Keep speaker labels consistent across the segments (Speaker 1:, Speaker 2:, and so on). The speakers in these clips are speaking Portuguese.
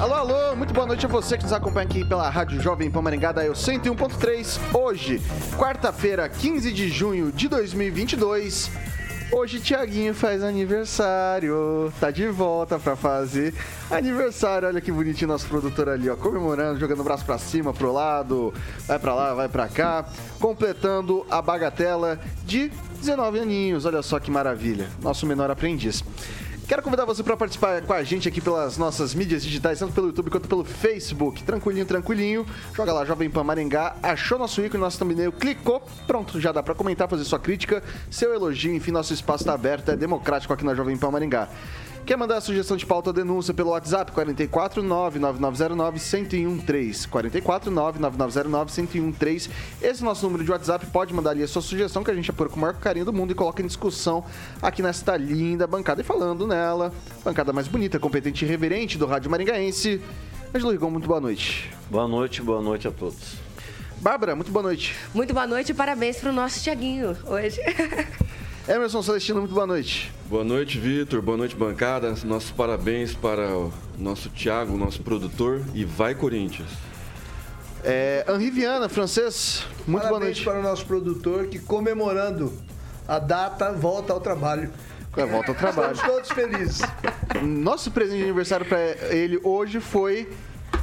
Speaker 1: Alô, alô, muito boa noite a você que nos acompanha aqui pela Rádio Jovem Pan Maringá, da 101.3. Hoje, quarta-feira, 15 de junho de 2022. Hoje Tiaguinho faz aniversário, tá de volta pra fazer aniversário. Olha que bonitinho nosso produtor ali, ó, comemorando, jogando o braço pra cima, pro lado, vai pra lá, vai pra cá, completando a bagatela de 19 aninhos. Olha só que maravilha, nosso menor aprendiz. Quero convidar você para participar com a gente aqui pelas nossas mídias digitais, tanto pelo YouTube quanto pelo Facebook. Tranquilinho, tranquilinho. Joga lá, Jovem Pan Maringá. Achou nosso ícone, nosso thumbnail, clicou. Pronto, já dá para comentar, fazer sua crítica, seu elogio. Enfim, nosso espaço está aberto, é democrático aqui na Jovem Pan Maringá. Quer mandar a sugestão de pauta ou denúncia pelo WhatsApp 44 99909 1013. 44 99909 1013. Esse é o nosso número de WhatsApp. Pode mandar ali a sua sugestão que a gente apura com o maior carinho do mundo e coloca em discussão aqui nesta linda bancada. E falando nela, bancada mais bonita, competente e reverente do Rádio Maringaense. Angelo Rigon, muito boa noite.
Speaker 2: Boa noite, boa noite a todos.
Speaker 1: Bárbara, muito boa noite.
Speaker 3: Muito boa noite e parabéns para o nosso Tiaguinho hoje.
Speaker 1: Emerson Celestino, muito boa noite.
Speaker 4: Boa noite, Vitor. Boa noite, bancada. Nossos parabéns para o nosso Thiago, nosso produtor. E vai, Corinthians.
Speaker 1: É, Henri Viana, francês, muito
Speaker 5: parabéns
Speaker 1: boa noite.
Speaker 5: para o nosso produtor que, comemorando a data, volta ao trabalho.
Speaker 1: É, volta ao trabalho.
Speaker 5: Estamos todos felizes.
Speaker 1: Nosso presente de aniversário para ele hoje foi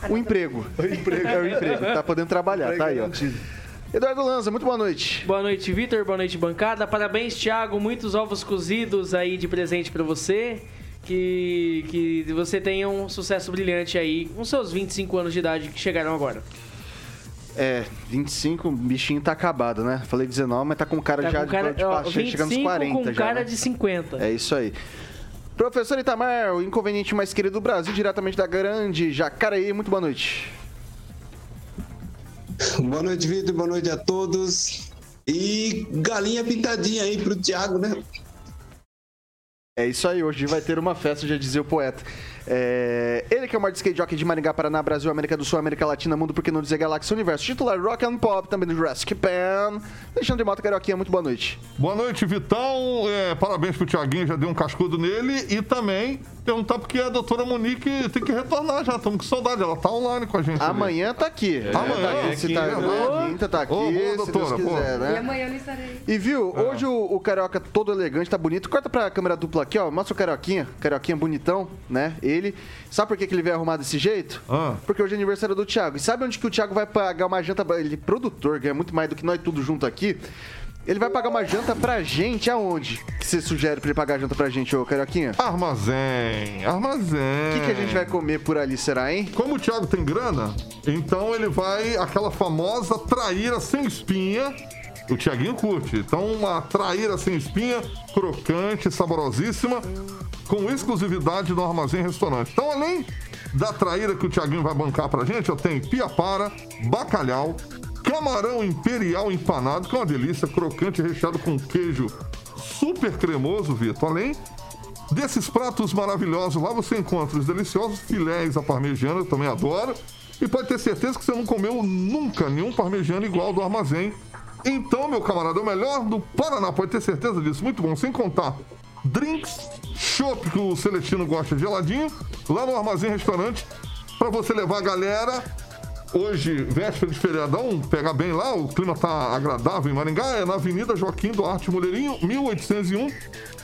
Speaker 1: o emprego.
Speaker 5: O emprego.
Speaker 1: É o emprego. Tá podendo trabalhar, tá aí, ó. Eduardo Lanza, muito boa noite.
Speaker 6: Boa noite, Vitor. Boa noite, bancada. Parabéns, Thiago. Muitos ovos cozidos aí de presente para você. Que, que você tenha um sucesso brilhante aí com seus 25 anos de idade que chegaram agora.
Speaker 1: É, 25, o bichinho tá acabado, né? Falei 19, mas tá com cara
Speaker 6: Tá
Speaker 1: já
Speaker 6: com cara,
Speaker 1: de,
Speaker 6: ó,
Speaker 1: de,
Speaker 6: 25
Speaker 1: chegando nos 40
Speaker 6: com
Speaker 1: já.
Speaker 6: cara
Speaker 1: né?
Speaker 6: de 50.
Speaker 1: É isso aí. Professor Itamar, o inconveniente mais querido do Brasil, diretamente da grande Jacareí. Muito boa noite.
Speaker 7: Boa noite, Vitor. Boa noite a todos. E galinha pintadinha aí pro Thiago, né?
Speaker 1: É isso aí, hoje vai ter uma festa, já dizia o poeta. É, ele que é o maior skate jockey de Maringá, Paraná, Brasil, América do Sul, América Latina, Mundo, por que não dizer Galáxia Universo. Titular Rock and Pop, também do Jurassic Pan. Alexandre Mota, Carioquinha, muito boa noite.
Speaker 8: Boa noite, Vitão. É, parabéns pro Tiaguinho, já deu um cascudo nele. E também perguntar porque a doutora Monique tem que retornar já. Estamos com saudade, ela tá online com a gente. ali.
Speaker 1: Amanhã tá aqui.
Speaker 8: Amanhã,
Speaker 1: tá aqui, se tá,
Speaker 8: aqui,
Speaker 1: quinta tá aqui,
Speaker 8: Ô, boa, doutora,
Speaker 1: quiser,
Speaker 3: E
Speaker 1: né?
Speaker 3: amanhã eu estarei.
Speaker 1: E viu, hoje o, o Carioca todo elegante, tá bonito. Corta pra câmera dupla aqui, ó. Mostra o Carioquinha. Carioquinha bonitão, né? Ele. Sabe por que, que ele veio arrumar desse jeito?
Speaker 8: Ah.
Speaker 1: Porque hoje é aniversário do Thiago. E sabe onde que o Thiago vai pagar uma janta? Ele é produtor, ganha muito mais do que nós tudo junto aqui. Ele vai pagar uma janta pra gente aonde? Que você sugere pra ele pagar a janta pra gente, ô Carioquinha?
Speaker 8: Armazém, armazém.
Speaker 1: O que, que a gente vai comer por ali, será, hein?
Speaker 8: Como o Thiago tem grana, então ele vai aquela famosa traíra sem espinha. O Thiaguinho curte. Então, uma traíra sem espinha, crocante, saborosíssima, com exclusividade no Armazém Restaurante. Então, além da traíra que o Thiaguinho vai bancar pra gente, eu tenho piapara, bacalhau, camarão imperial empanado, que é uma delícia, crocante, recheado com queijo super cremoso, Vitor. Além desses pratos maravilhosos, lá você encontra os deliciosos filés à parmegiana, eu também adoro. E pode ter certeza que você não comeu nunca nenhum parmegiano igual do armazém. Então, meu camarada, é o melhor do Paraná, pode ter certeza disso. Muito bom, sem contar drinks, chopp que o Celestino gosta geladinho, lá no Armazém Restaurante, para você levar a galera. Hoje, véspera de feriadão, pega bem lá, o clima tá agradável em Maringá, é na Avenida Joaquim Duarte Moleirinho, 1801.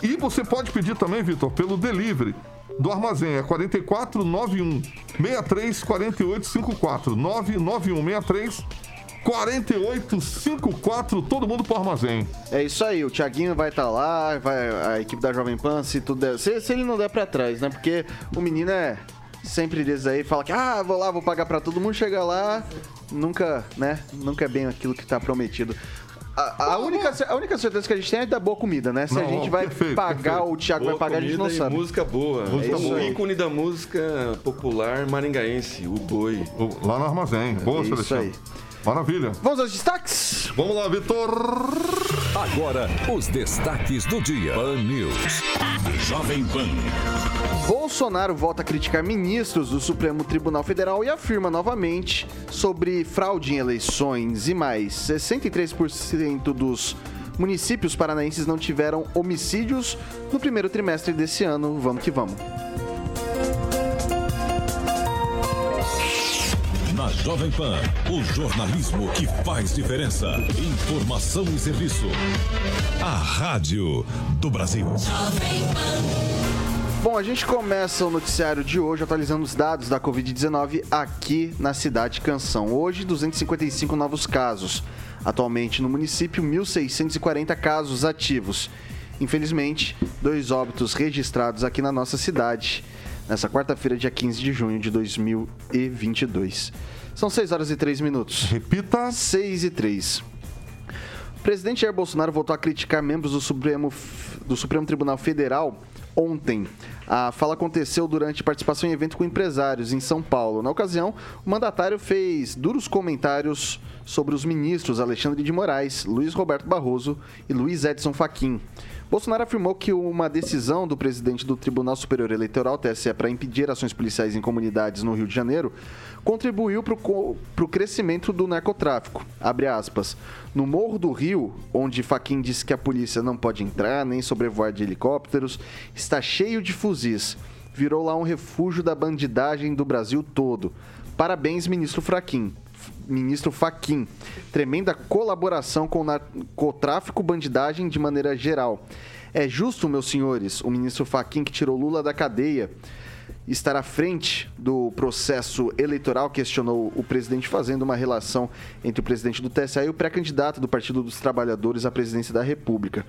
Speaker 8: E você pode pedir também, Vitor, pelo delivery do armazém, é 4491 63 48 54 991 63 4854, todo mundo pro armazém.
Speaker 1: É isso aí, o Thiaguinho vai estar lá, vai a equipe da Jovem Pan, se tudo der, se, se ele não der pra trás, né? Porque o menino é sempre desses aí, fala que, ah, vou lá, vou pagar pra todo mundo, chega lá, nunca, né? Nunca é bem aquilo que tá prometido. A, a única, a única certeza que a gente tem é da boa comida, né? Se a
Speaker 8: Não,
Speaker 1: gente vai
Speaker 8: perfeito,
Speaker 1: pagar,
Speaker 8: perfeito.
Speaker 1: ou o Thiago vai
Speaker 4: Boa
Speaker 1: pagar, a gente não sabe.
Speaker 4: música boa.
Speaker 8: Música
Speaker 4: é
Speaker 8: boa.
Speaker 4: o ícone da música popular maringaense, o boi.
Speaker 8: Lá no armazém. Boa,
Speaker 1: É isso aí.
Speaker 8: Maravilha.
Speaker 1: Vamos aos destaques?
Speaker 8: Vamos lá, Vitor.
Speaker 9: Agora, os destaques do dia. Pan News.
Speaker 10: Jovem Pan.
Speaker 1: Bolsonaro volta a criticar ministros do Supremo Tribunal Federal e afirma novamente sobre fraude em eleições e mais. 63% dos municípios paranaenses não tiveram homicídios no primeiro trimestre desse ano. Vamos que vamos.
Speaker 10: Na Jovem Pan, o jornalismo que faz diferença. Informação e serviço. A Rádio do Brasil.
Speaker 1: Bom, a gente começa o noticiário de hoje atualizando os dados da Covid-19 aqui na cidade Canção. Hoje, 255 novos casos. Atualmente no município, 1.640 casos ativos. Infelizmente, dois óbitos registrados aqui na nossa cidade nessa quarta-feira, dia 15 de junho de 2022. São 6 horas e 3 minutos.
Speaker 8: Repita.
Speaker 1: 6 e 3. O presidente Jair Bolsonaro voltou a criticar membros do Supremo, do Supremo Tribunal Federal ontem. A fala aconteceu durante participação em evento com empresários em São Paulo. Na ocasião, o mandatário fez duros comentários sobre os ministros Alexandre de Moraes, Luiz Roberto Barroso e Luiz Edson Fachin. Bolsonaro afirmou que uma decisão do presidente do Tribunal Superior Eleitoral, TSE, para impedir ações policiais em comunidades no Rio de Janeiro, contribuiu para o crescimento do narcotráfico. Aspas. No Morro do Rio, onde Faquin disse que a polícia não pode entrar nem sobrevoar de helicópteros, está cheio de fuzis. Virou lá um refúgio da bandidagem do Brasil todo. Parabéns, ministro Fraquim. Ministro Faquim. Tremenda colaboração com o narcotráfico, bandidagem de maneira geral. É justo, meus senhores, o ministro Faquim que tirou Lula da cadeia estar à frente do processo eleitoral, questionou o presidente, fazendo uma relação entre o presidente do TSE e o pré-candidato do Partido dos Trabalhadores à presidência da República.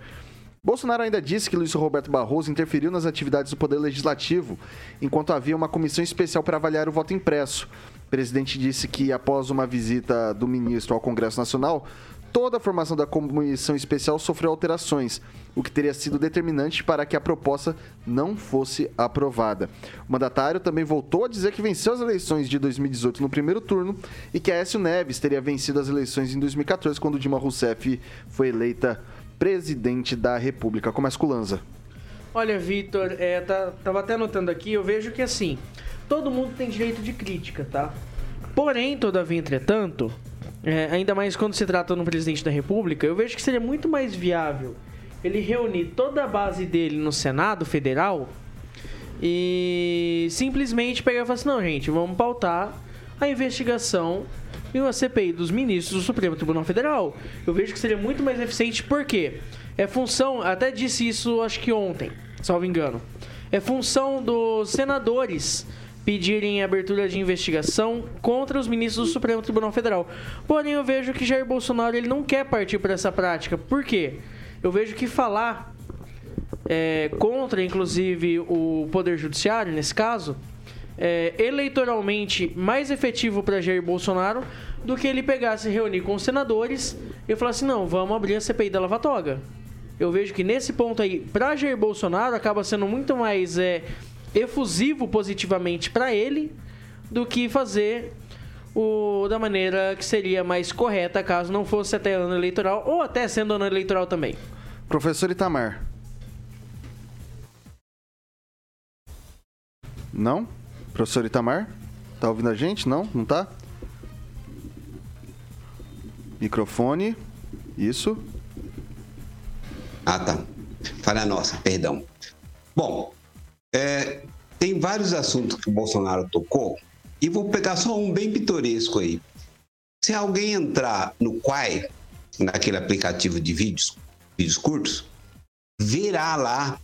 Speaker 1: Bolsonaro ainda disse que Luiz Roberto Barroso interferiu nas atividades do Poder Legislativo, enquanto havia uma comissão especial para avaliar o voto impresso. Presidente disse que, após uma visita do ministro ao Congresso Nacional, toda a formação da comissão especial sofreu alterações, o que teria sido determinante para que a proposta não fosse aprovada. O mandatário também voltou a dizer que venceu as eleições de 2018 no primeiro turno e que Aécio Neves teria vencido as eleições em 2014, quando Dilma Rousseff foi eleita presidente da República. Começa com Lanza.
Speaker 6: Olha, Vitor, é, tá, tava até anotando aqui, eu vejo que assim, todo mundo tem direito de crítica, tá? Porém, todavia, entretanto, é, ainda mais quando se trata no presidente da República, eu vejo que seria muito mais viável ele reunir toda a base dele no Senado Federal e simplesmente pegar e falar assim: não, gente, vamos pautar a investigação e uma CPI dos ministros do Supremo Tribunal Federal. Eu vejo que seria muito mais eficiente, porque é função, até disse isso acho que ontem, salvo engano, é função dos senadores pedirem abertura de investigação contra os ministros do Supremo Tribunal Federal. Porém, eu vejo que Jair Bolsonaro ele não quer partir para essa prática. Por quê? Eu vejo que falar é, contra, inclusive, o Poder Judiciário, nesse caso, é eleitoralmente mais efetivo para Jair Bolsonaro do que ele pegar, se reunir com os senadores e falar assim: não, vamos abrir a CPI da Lava Toga. Eu vejo que nesse ponto aí, para Jair Bolsonaro, acaba sendo muito mais é, efusivo positivamente para ele do que fazer o, da maneira que seria mais correta caso não fosse até ano eleitoral ou até sendo ano eleitoral também.
Speaker 1: Professor Itamar. Não? Professor Itamar? Tá ouvindo a gente? Não? Não tá? Microfone. Isso.
Speaker 7: Ah, tá. Falha nossa, perdão. Bom, é, tem vários assuntos que o Bolsonaro tocou e vou pegar só um bem pitoresco aí. Se alguém entrar no Quai, naquele aplicativo de vídeos, vídeos curtos, verá lá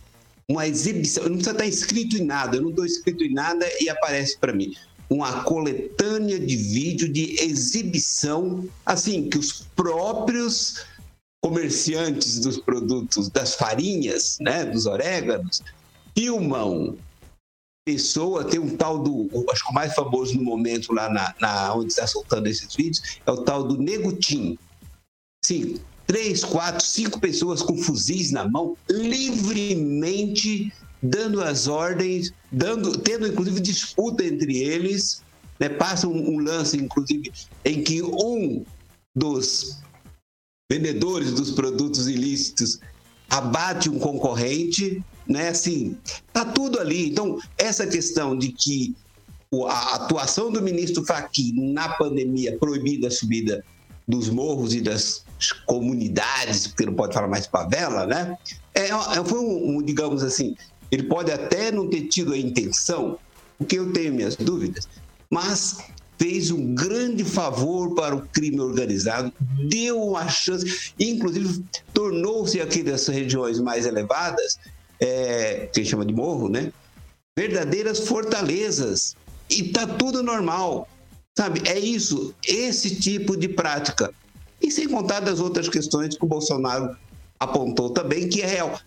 Speaker 7: uma exibição. Não precisa estar inscrito em nada, eu não estou inscrito em nada e aparece para mim. uma coletânea de vídeo de exibição, assim, que os próprios comerciantes dos produtos, das farinhas, né, dos oréganos, filmam pessoa, tem um tal do, acho que o mais famoso no momento lá na, na onde está soltando esses vídeos, é o tal do Negutim. Sim, três, quatro, cinco pessoas com fuzis na mão, livremente dando as ordens, dando, tendo inclusive disputa entre eles. Né? Passa um, um lance, inclusive, em que um dos vendedores dos produtos ilícitos abate um concorrente, né? Assim, tá tudo ali. Então, essa questão de que a atuação do ministro Fachin na pandemia proibida a subida dos morros e das comunidades, porque não pode falar mais favela, né? É, é, foi um, um, digamos assim, ele pode até não ter tido a intenção, porque eu tenho minhas dúvidas, mas fez um grande favor para o crime organizado, deu uma chance, inclusive tornou-se aqui dessas regiões mais elevadas, é, que chama de morro, né? Verdadeiras fortalezas. E tá tudo normal. Sabe? É isso, esse tipo de prática. E sem contar das outras questões que o Bolsonaro apontou também, que é real.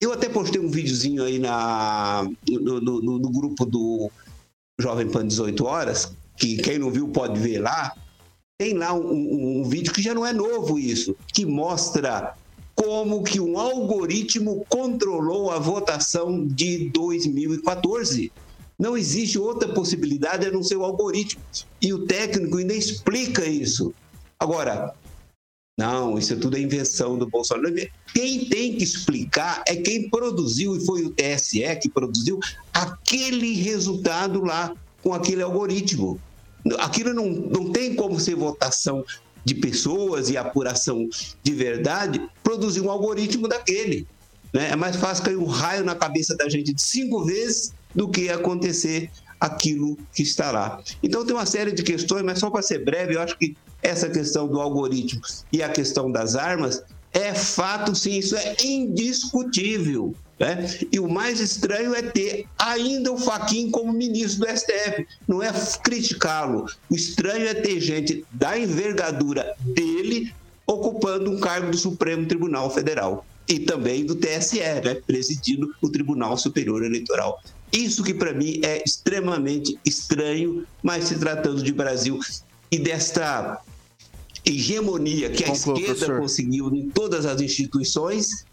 Speaker 7: Eu até postei um videozinho aí na, no, no, no grupo do Jovem Pan 18 Horas, que quem não viu pode ver lá. Tem lá um, um, um vídeo que já não é novo isso, que mostra como que um algoritmo controlou a votação de 2014. Não existe outra possibilidade a não ser o algoritmo. E o técnico ainda explica isso. Agora, não, isso tudo é invenção do Bolsonaro. Quem tem que explicar é quem produziu, e foi o TSE que produziu, aquele resultado lá com aquele algoritmo. Aquilo não, não tem como ser votação de pessoas e apuração de verdade, produzir um algoritmo daquele. Né? É mais fácil cair um raio na cabeça da gente de cinco vezes do que acontecer aquilo que está lá. Então tem uma série de questões, mas só para ser breve, eu acho que essa questão do algoritmo e a questão das armas é fato, sim, isso é indiscutível. Né? E o mais estranho é ter ainda o Faquin como ministro do STF. Não é criticá-lo. O estranho é ter gente da envergadura dele ocupando um cargo do Supremo Tribunal Federal e também do TSE, né? presidindo o Tribunal Superior Eleitoral. Isso que para mim é extremamente estranho, mas se tratando de Brasil e desta hegemonia que a esquerda professor. conseguiu em todas as instituições,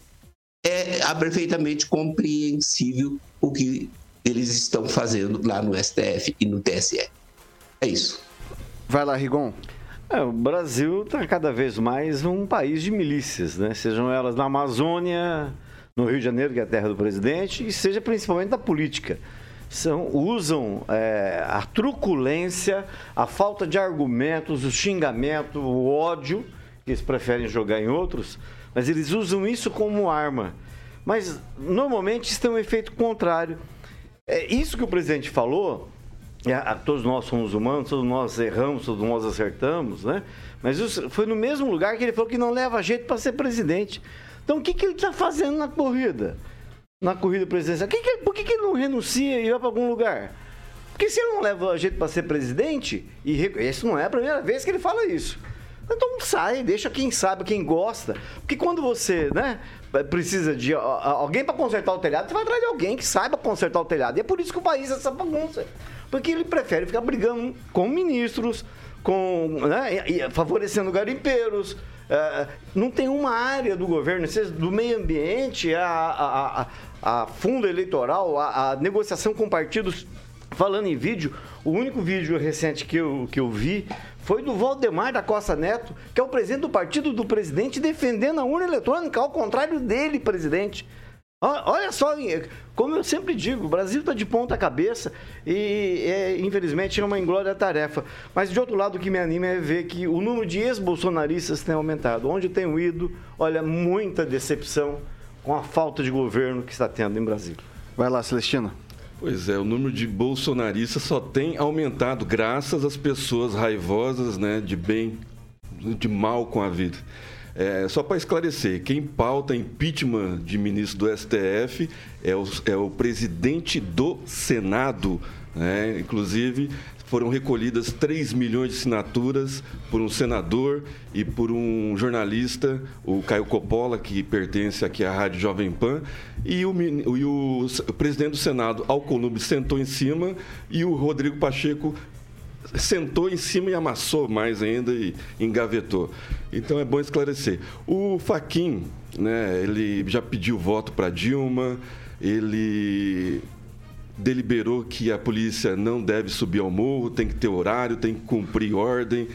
Speaker 7: é perfeitamente compreensível o que eles estão fazendo lá no STF e no TSE. É isso.
Speaker 1: Vai lá, Rigon.
Speaker 2: É, o Brasil está cada vez mais um país de milícias, né? Sejam elas na Amazônia, no Rio de Janeiro, que é a terra do presidente, e seja principalmente da política. São, usam é, a truculência, a falta de argumentos, o xingamento, o ódio, que eles preferem jogar em outros, mas eles usam isso como arma. Mas normalmente isso tem um efeito contrário. É isso que o presidente falou. É, todos nós somos humanos, todos nós erramos, todos nós acertamos, né? Mas isso foi no mesmo lugar que ele falou que não leva jeito para ser presidente. Então, o que, que ele está fazendo na corrida? Na corrida presidencial? Que que, por que, que ele não renuncia e vai para algum lugar? Porque se ele não leva jeito para ser presidente, e isso não é a primeira vez que ele fala isso. Então sai, deixa quem sabe, quem gosta. Porque quando você, né, precisa de alguém para consertar o telhado, você vai atrás de alguém que saiba consertar o telhado. E é por isso que o país é essa bagunça. Porque ele prefere ficar brigando com ministros, com, né, favorecendo garimpeiros, é, não tem uma área do governo, do meio ambiente, a, a, a, a fundo eleitoral, a, a, negociação com partidos. Falando em vídeo, o único vídeo recente que eu, que eu vi foi do Valdemar da Costa Neto, que é o presidente do partido do presidente, defendendo a urna eletrônica, ao contrário dele, presidente. Olha só, como eu sempre digo, o Brasil está de ponta cabeça e, é, infelizmente, é uma inglória tarefa. Mas, de outro lado, o que me anima é ver que o número de ex-bolsonaristas tem aumentado. Onde tenho ido, olha, muita decepção com a falta de governo que está tendo em Brasília.
Speaker 1: Vai lá, Celestina.
Speaker 4: Pois é, o número de bolsonaristas só tem aumentado graças às pessoas raivosas, né, de bem, de mal com a vida. É, só para esclarecer, quem pauta impeachment de ministro do STF é o, é o presidente do Senado. Né? Inclusive, foram recolhidas 3 milhões de assinaturas por um senador e por um jornalista, o Caio Coppola, que pertence aqui à Rádio Jovem Pan, e o, e o presidente do Senado, Alcolumbre, sentou em cima e o Rodrigo Pacheco sentou em cima e amassou mais ainda e engavetou. Então é bom esclarecer. O Faquin, né, ele já pediu voto para Dilma, ele deliberou que a polícia não deve subir ao morro, tem que ter horário, tem que cumprir ordem.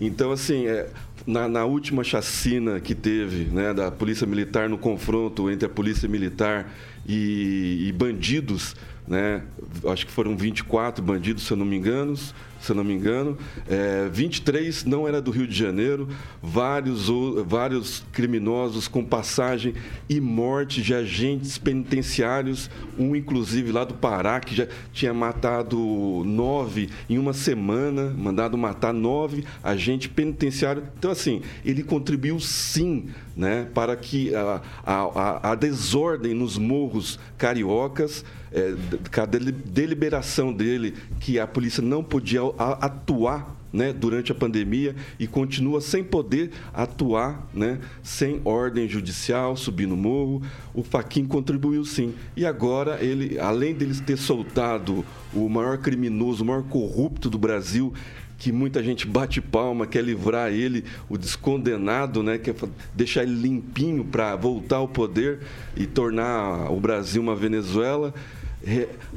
Speaker 4: Então, assim, é, na, na última chacina que teve né, da Polícia Militar no confronto entre a Polícia Militar e, e bandidos, né, acho que foram 24 bandidos, se eu não me engano, se eu não me engano, é, 23 não era do Rio de Janeiro, vários, vários criminosos com passagem e morte de agentes penitenciários, um inclusive lá do Pará, que já tinha matado nove em uma semana, mandado matar nove agentes penitenciários. Então, assim, ele contribuiu sim né, para que a, a, a- desordem nos morros cariocas, é, a deli- deliberação dele que a polícia não podia a- atuar né, durante a pandemia e continua sem poder atuar, né, sem ordem judicial, subir no morro. O Faquin contribuiu sim. E agora ele, além dele ter soltado o maior criminoso, o maior corrupto do Brasil, que muita gente bate palma, quer livrar ele, o descondenado, né, quer deixar ele limpinho para voltar ao poder e tornar o Brasil uma Venezuela,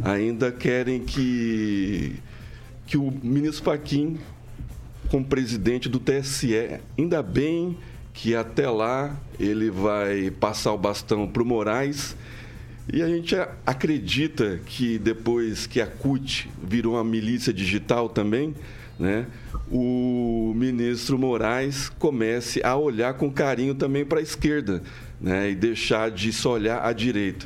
Speaker 4: ainda querem que que o ministro Faquim como presidente do TSE. Ainda bem que até lá ele vai passar o bastão para o Moraes. E a gente acredita que depois que a CUT virou uma milícia digital também, né, o ministro Moraes comece a olhar com carinho também para a esquerda né, e deixar de só olhar à direita.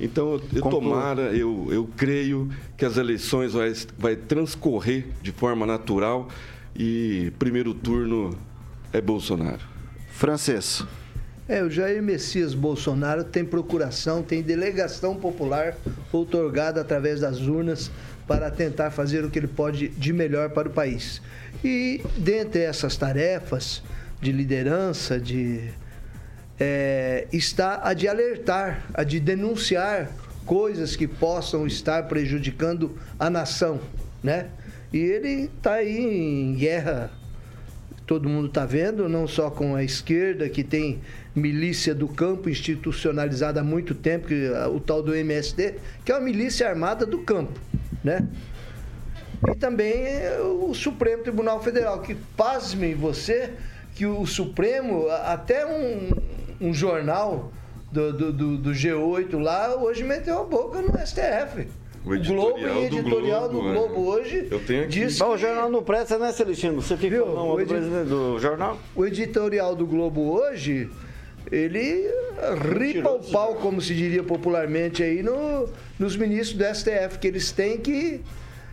Speaker 4: Então, eu,
Speaker 2: Conclua.
Speaker 4: tomara, eu, eu creio que as eleições vai, vai transcorrer de forma natural e primeiro turno é Bolsonaro.
Speaker 1: Francês.
Speaker 5: É, o Jair Messias Bolsonaro tem procuração, tem delegação popular outorgada através das urnas para tentar fazer o que ele pode de melhor para o país. E dentre essas tarefas de liderança, de é, está a de alertar, a de denunciar coisas que possam estar prejudicando a nação, né? E ele está aí em guerra todo mundo está vendo, não só com a esquerda, que tem milícia do campo institucionalizada há muito tempo, que, o tal do MST, que é uma milícia armada do campo, né? E também é, o Supremo Tribunal Federal, que pasmem você, que o Supremo, até um, um jornal do, do, do- do G8 lá, hoje meteu a boca no STF.
Speaker 4: O
Speaker 5: Globo
Speaker 4: editorial
Speaker 5: e
Speaker 4: do
Speaker 5: editorial do
Speaker 4: Globo, é.
Speaker 5: Globo hoje
Speaker 4: Eu tenho aqui.
Speaker 5: diz
Speaker 2: o jornal não presta, né, Celestino? Você fica
Speaker 5: Viu?
Speaker 2: não,
Speaker 5: O
Speaker 2: do
Speaker 5: edi-
Speaker 2: presidente do jornal?
Speaker 5: o editorial do Globo hoje, ele ripa o pau, como se diria popularmente aí, no, nos ministros do STF, que eles têm que,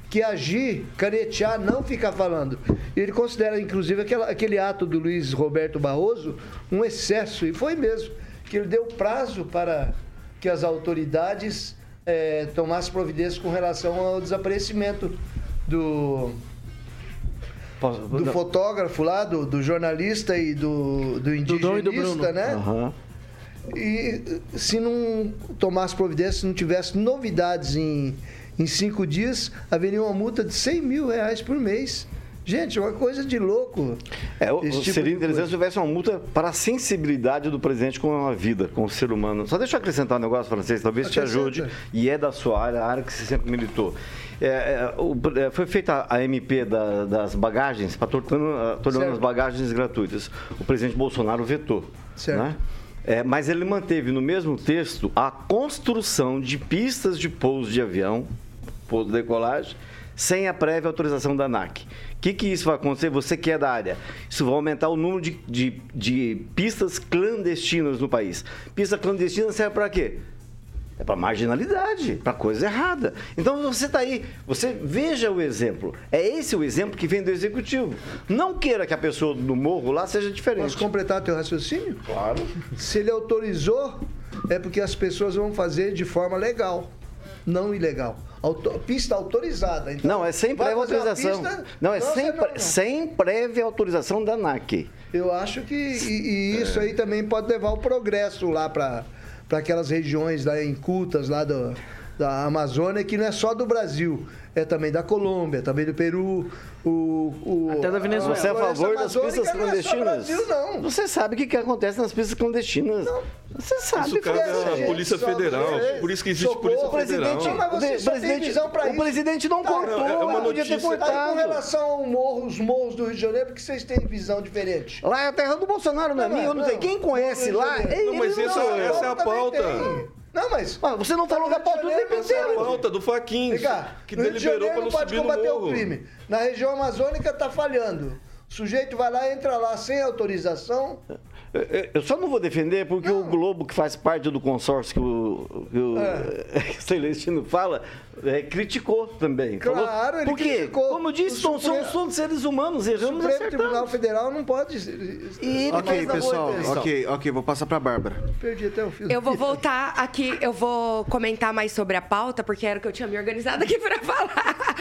Speaker 5: que agir, canetear, não ficar falando. Ele considera, inclusive, aquela- aquele ato do Luiz Roberto Barroso um excesso, e foi mesmo, que ele deu prazo para que as autoridades eh, tomassem providências com relação ao desaparecimento do
Speaker 2: Posso-
Speaker 5: do
Speaker 2: não.
Speaker 5: fotógrafo lá, do, do jornalista e do, do
Speaker 6: e do Bruno.
Speaker 5: indigenista, né?
Speaker 2: Aham.
Speaker 5: E se não tomasse providência, se não tivesse novidades em, em cinco dias, haveria uma multa de 100 mil reais por mês. Gente, é uma coisa de louco.
Speaker 2: É,
Speaker 5: tipo
Speaker 2: seria interessante se tivesse uma multa para a sensibilidade do presidente com a vida, com o ser humano. Só deixa eu acrescentar um negócio, francês, talvez te ajude, e é da sua área, a área que você sempre militou. É, é, o- é, foi feita a MP da- das bagagens, para tornando, tornando
Speaker 5: Certo.
Speaker 2: as bagagens gratuitas. O presidente Bolsonaro vetou.
Speaker 5: Certo.
Speaker 2: né? É, mas ele manteve no mesmo texto a construção de pistas de pouso de avião, pouso de decolagem, sem a prévia autorização da ANAC. O que, que isso vai acontecer? Você que é da área. Isso vai aumentar o número de, de, de pistas clandestinas no país. Pista clandestina serve para quê? É para marginalidade, para coisa errada. Então você está aí, você veja o exemplo. É esse o exemplo que vem do executivo. Não queira que a pessoa do morro lá seja diferente.
Speaker 5: Posso completar teu raciocínio?
Speaker 2: Claro.
Speaker 5: Se ele autorizou, é porque as pessoas vão fazer de forma legal. Não ilegal. Auto- pista autorizada. Então,
Speaker 2: Não, é sem prévia autorização.
Speaker 5: pista-
Speaker 2: Não, é
Speaker 5: Não,
Speaker 2: sem,
Speaker 5: não.
Speaker 2: sem prévia autorização da ANAC.
Speaker 5: Eu acho que e, e
Speaker 2: É.
Speaker 5: isso aí também pode levar o progresso lá para aquelas regiões lá incultas lá do, da Amazônia, que não é só do Brasil, é também da Colômbia, também do Peru, o, o
Speaker 6: Até da Venezuela.
Speaker 2: Você é a favor das pistas
Speaker 5: não é só
Speaker 2: clandestinas?
Speaker 5: Brasil, não.
Speaker 2: Você sabe o que, que acontece nas pistas clandestinas. Você sabe.
Speaker 4: Isso cabe à Polícia Federal.
Speaker 5: é,
Speaker 4: Por isso que existe
Speaker 5: socorro,
Speaker 4: Polícia
Speaker 2: O presidente,
Speaker 4: Federal.
Speaker 5: Mas você
Speaker 2: o presidente, o
Speaker 5: isso.
Speaker 2: presidente não
Speaker 5: Tá,
Speaker 2: cortou,
Speaker 4: é uma
Speaker 2: podia ter
Speaker 4: notícia-
Speaker 5: Aí, com
Speaker 2: cortado.
Speaker 5: relação ao morro, os morros do Rio de Janeiro, porque vocês têm visão diferente.
Speaker 2: Lá é a terra do Bolsonaro, não é
Speaker 5: Não,
Speaker 2: minha, eu não
Speaker 5: não.
Speaker 2: sei. Quem conhece lá, é
Speaker 4: Não, mas essa-
Speaker 2: não.
Speaker 4: essa é a pauta.
Speaker 5: Não, mas.
Speaker 2: Ah, você não falou da pauta do tempo
Speaker 4: Essa é a
Speaker 2: inteiro.
Speaker 4: pauta do Faquin, que
Speaker 5: no Rio de
Speaker 4: deliberou
Speaker 5: Janeiro
Speaker 4: para não
Speaker 5: não pode
Speaker 4: subir
Speaker 5: combater o crime. Na região amazônica tá falhando. O sujeito vai lá, entra lá sem autorização.
Speaker 2: Eu- Eu só não vou defender porque o Globo, que faz parte do consórcio que o, que o
Speaker 5: É.
Speaker 2: Celestino fala, é, criticou também.
Speaker 5: Claro,
Speaker 2: Falou,
Speaker 5: ele
Speaker 2: Por quê?
Speaker 5: criticou.
Speaker 2: Como eu disse,
Speaker 5: O
Speaker 2: são, são,
Speaker 5: Supremo-
Speaker 2: são seres humanos,
Speaker 5: O
Speaker 2: erramos e acertamos.
Speaker 5: Tribunal Federal não pode.
Speaker 2: E ele
Speaker 1: Ok, pessoal. Ok, ok, vou passar pra Bárbara.
Speaker 5: Perdi até o fio.
Speaker 3: Eu vou voltar aqui, eu vou comentar mais sobre a pauta, porque era o que eu tinha me organizado aqui pra falar.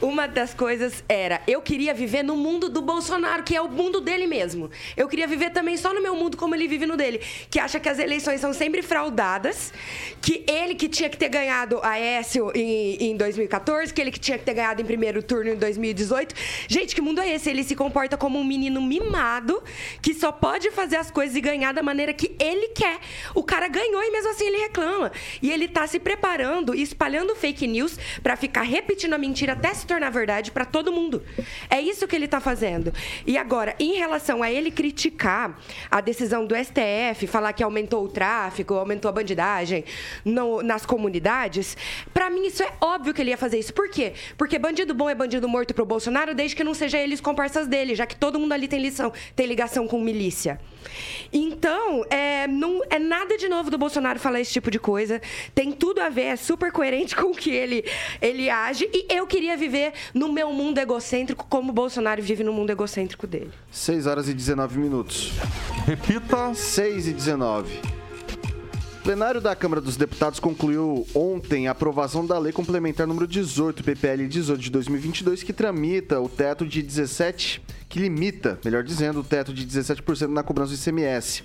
Speaker 3: Uma das coisas era, eu queria viver no mundo do Bolsonaro, que é o mundo dele mesmo. Eu queria viver também só no meu mundo como ele vive no dele, que acha que as eleições são sempre fraudadas, que ele que tinha que ter ganhado a Aécio em, em 2014, que ele que tinha que ter ganhado em primeiro turno em 2018. Gente, que mundo é esse? Ele se comporta como um menino mimado que só pode fazer as coisas e ganhar da maneira que ele quer. O cara ganhou e mesmo assim ele reclama. E ele tá se preparando e espalhando fake news pra ficar repetindo a mentira até se tornar verdade pra todo mundo. É isso que ele tá fazendo. E agora, em relação a ele criticar a decisão do STF, falar que aumentou o tráfico, aumentou a bandidagem no- nas comunidades, pra mim isso é óbvio que ele ia fazer isso. Por quê? Porque bandido bom é bandido morto pro Bolsonaro, desde que não seja ele os comparsas dele, já que todo mundo ali tem, lição, tem ligação com milícia. Então, é, não é nada de novo do Bolsonaro falar esse tipo de coisa. Tem tudo a ver, é super coerente com o que ele, ele age. E eu queria viver no meu mundo egocêntrico, como o Bolsonaro vive no mundo egocêntrico dele.
Speaker 1: 6 horas e 19 minutos.
Speaker 8: Repita.
Speaker 1: 6 e 19. O plenário da Câmara dos Deputados concluiu ontem a aprovação da Lei Complementar número 18, PPL 18 de 2022, que tramita o teto de 17, que limita, melhor dizendo, o teto de 17% na cobrança do ICMS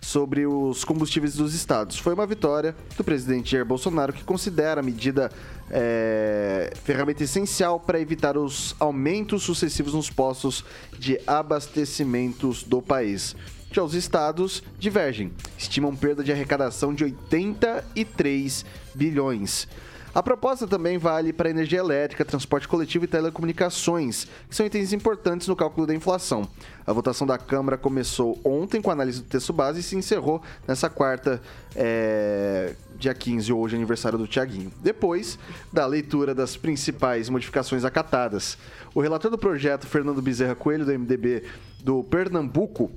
Speaker 1: sobre os combustíveis dos estados. Foi uma vitória do presidente Jair Bolsonaro, que considera a medida é, ferramenta essencial para evitar os aumentos sucessivos nos postos de abastecimentos do país. Já os estados divergem, estimam perda de arrecadação de 83 bilhões. A proposta também vale para energia elétrica, transporte coletivo e telecomunicações, que são itens importantes no cálculo da inflação. A votação da Câmara começou ontem com a análise do texto base e se encerrou nessa quarta, é, dia 15, hoje aniversário do Tiaguinho. Depois da leitura das principais modificações acatadas. O relator do projeto, Fernando Bezerra Coelho, do MDB do Pernambuco,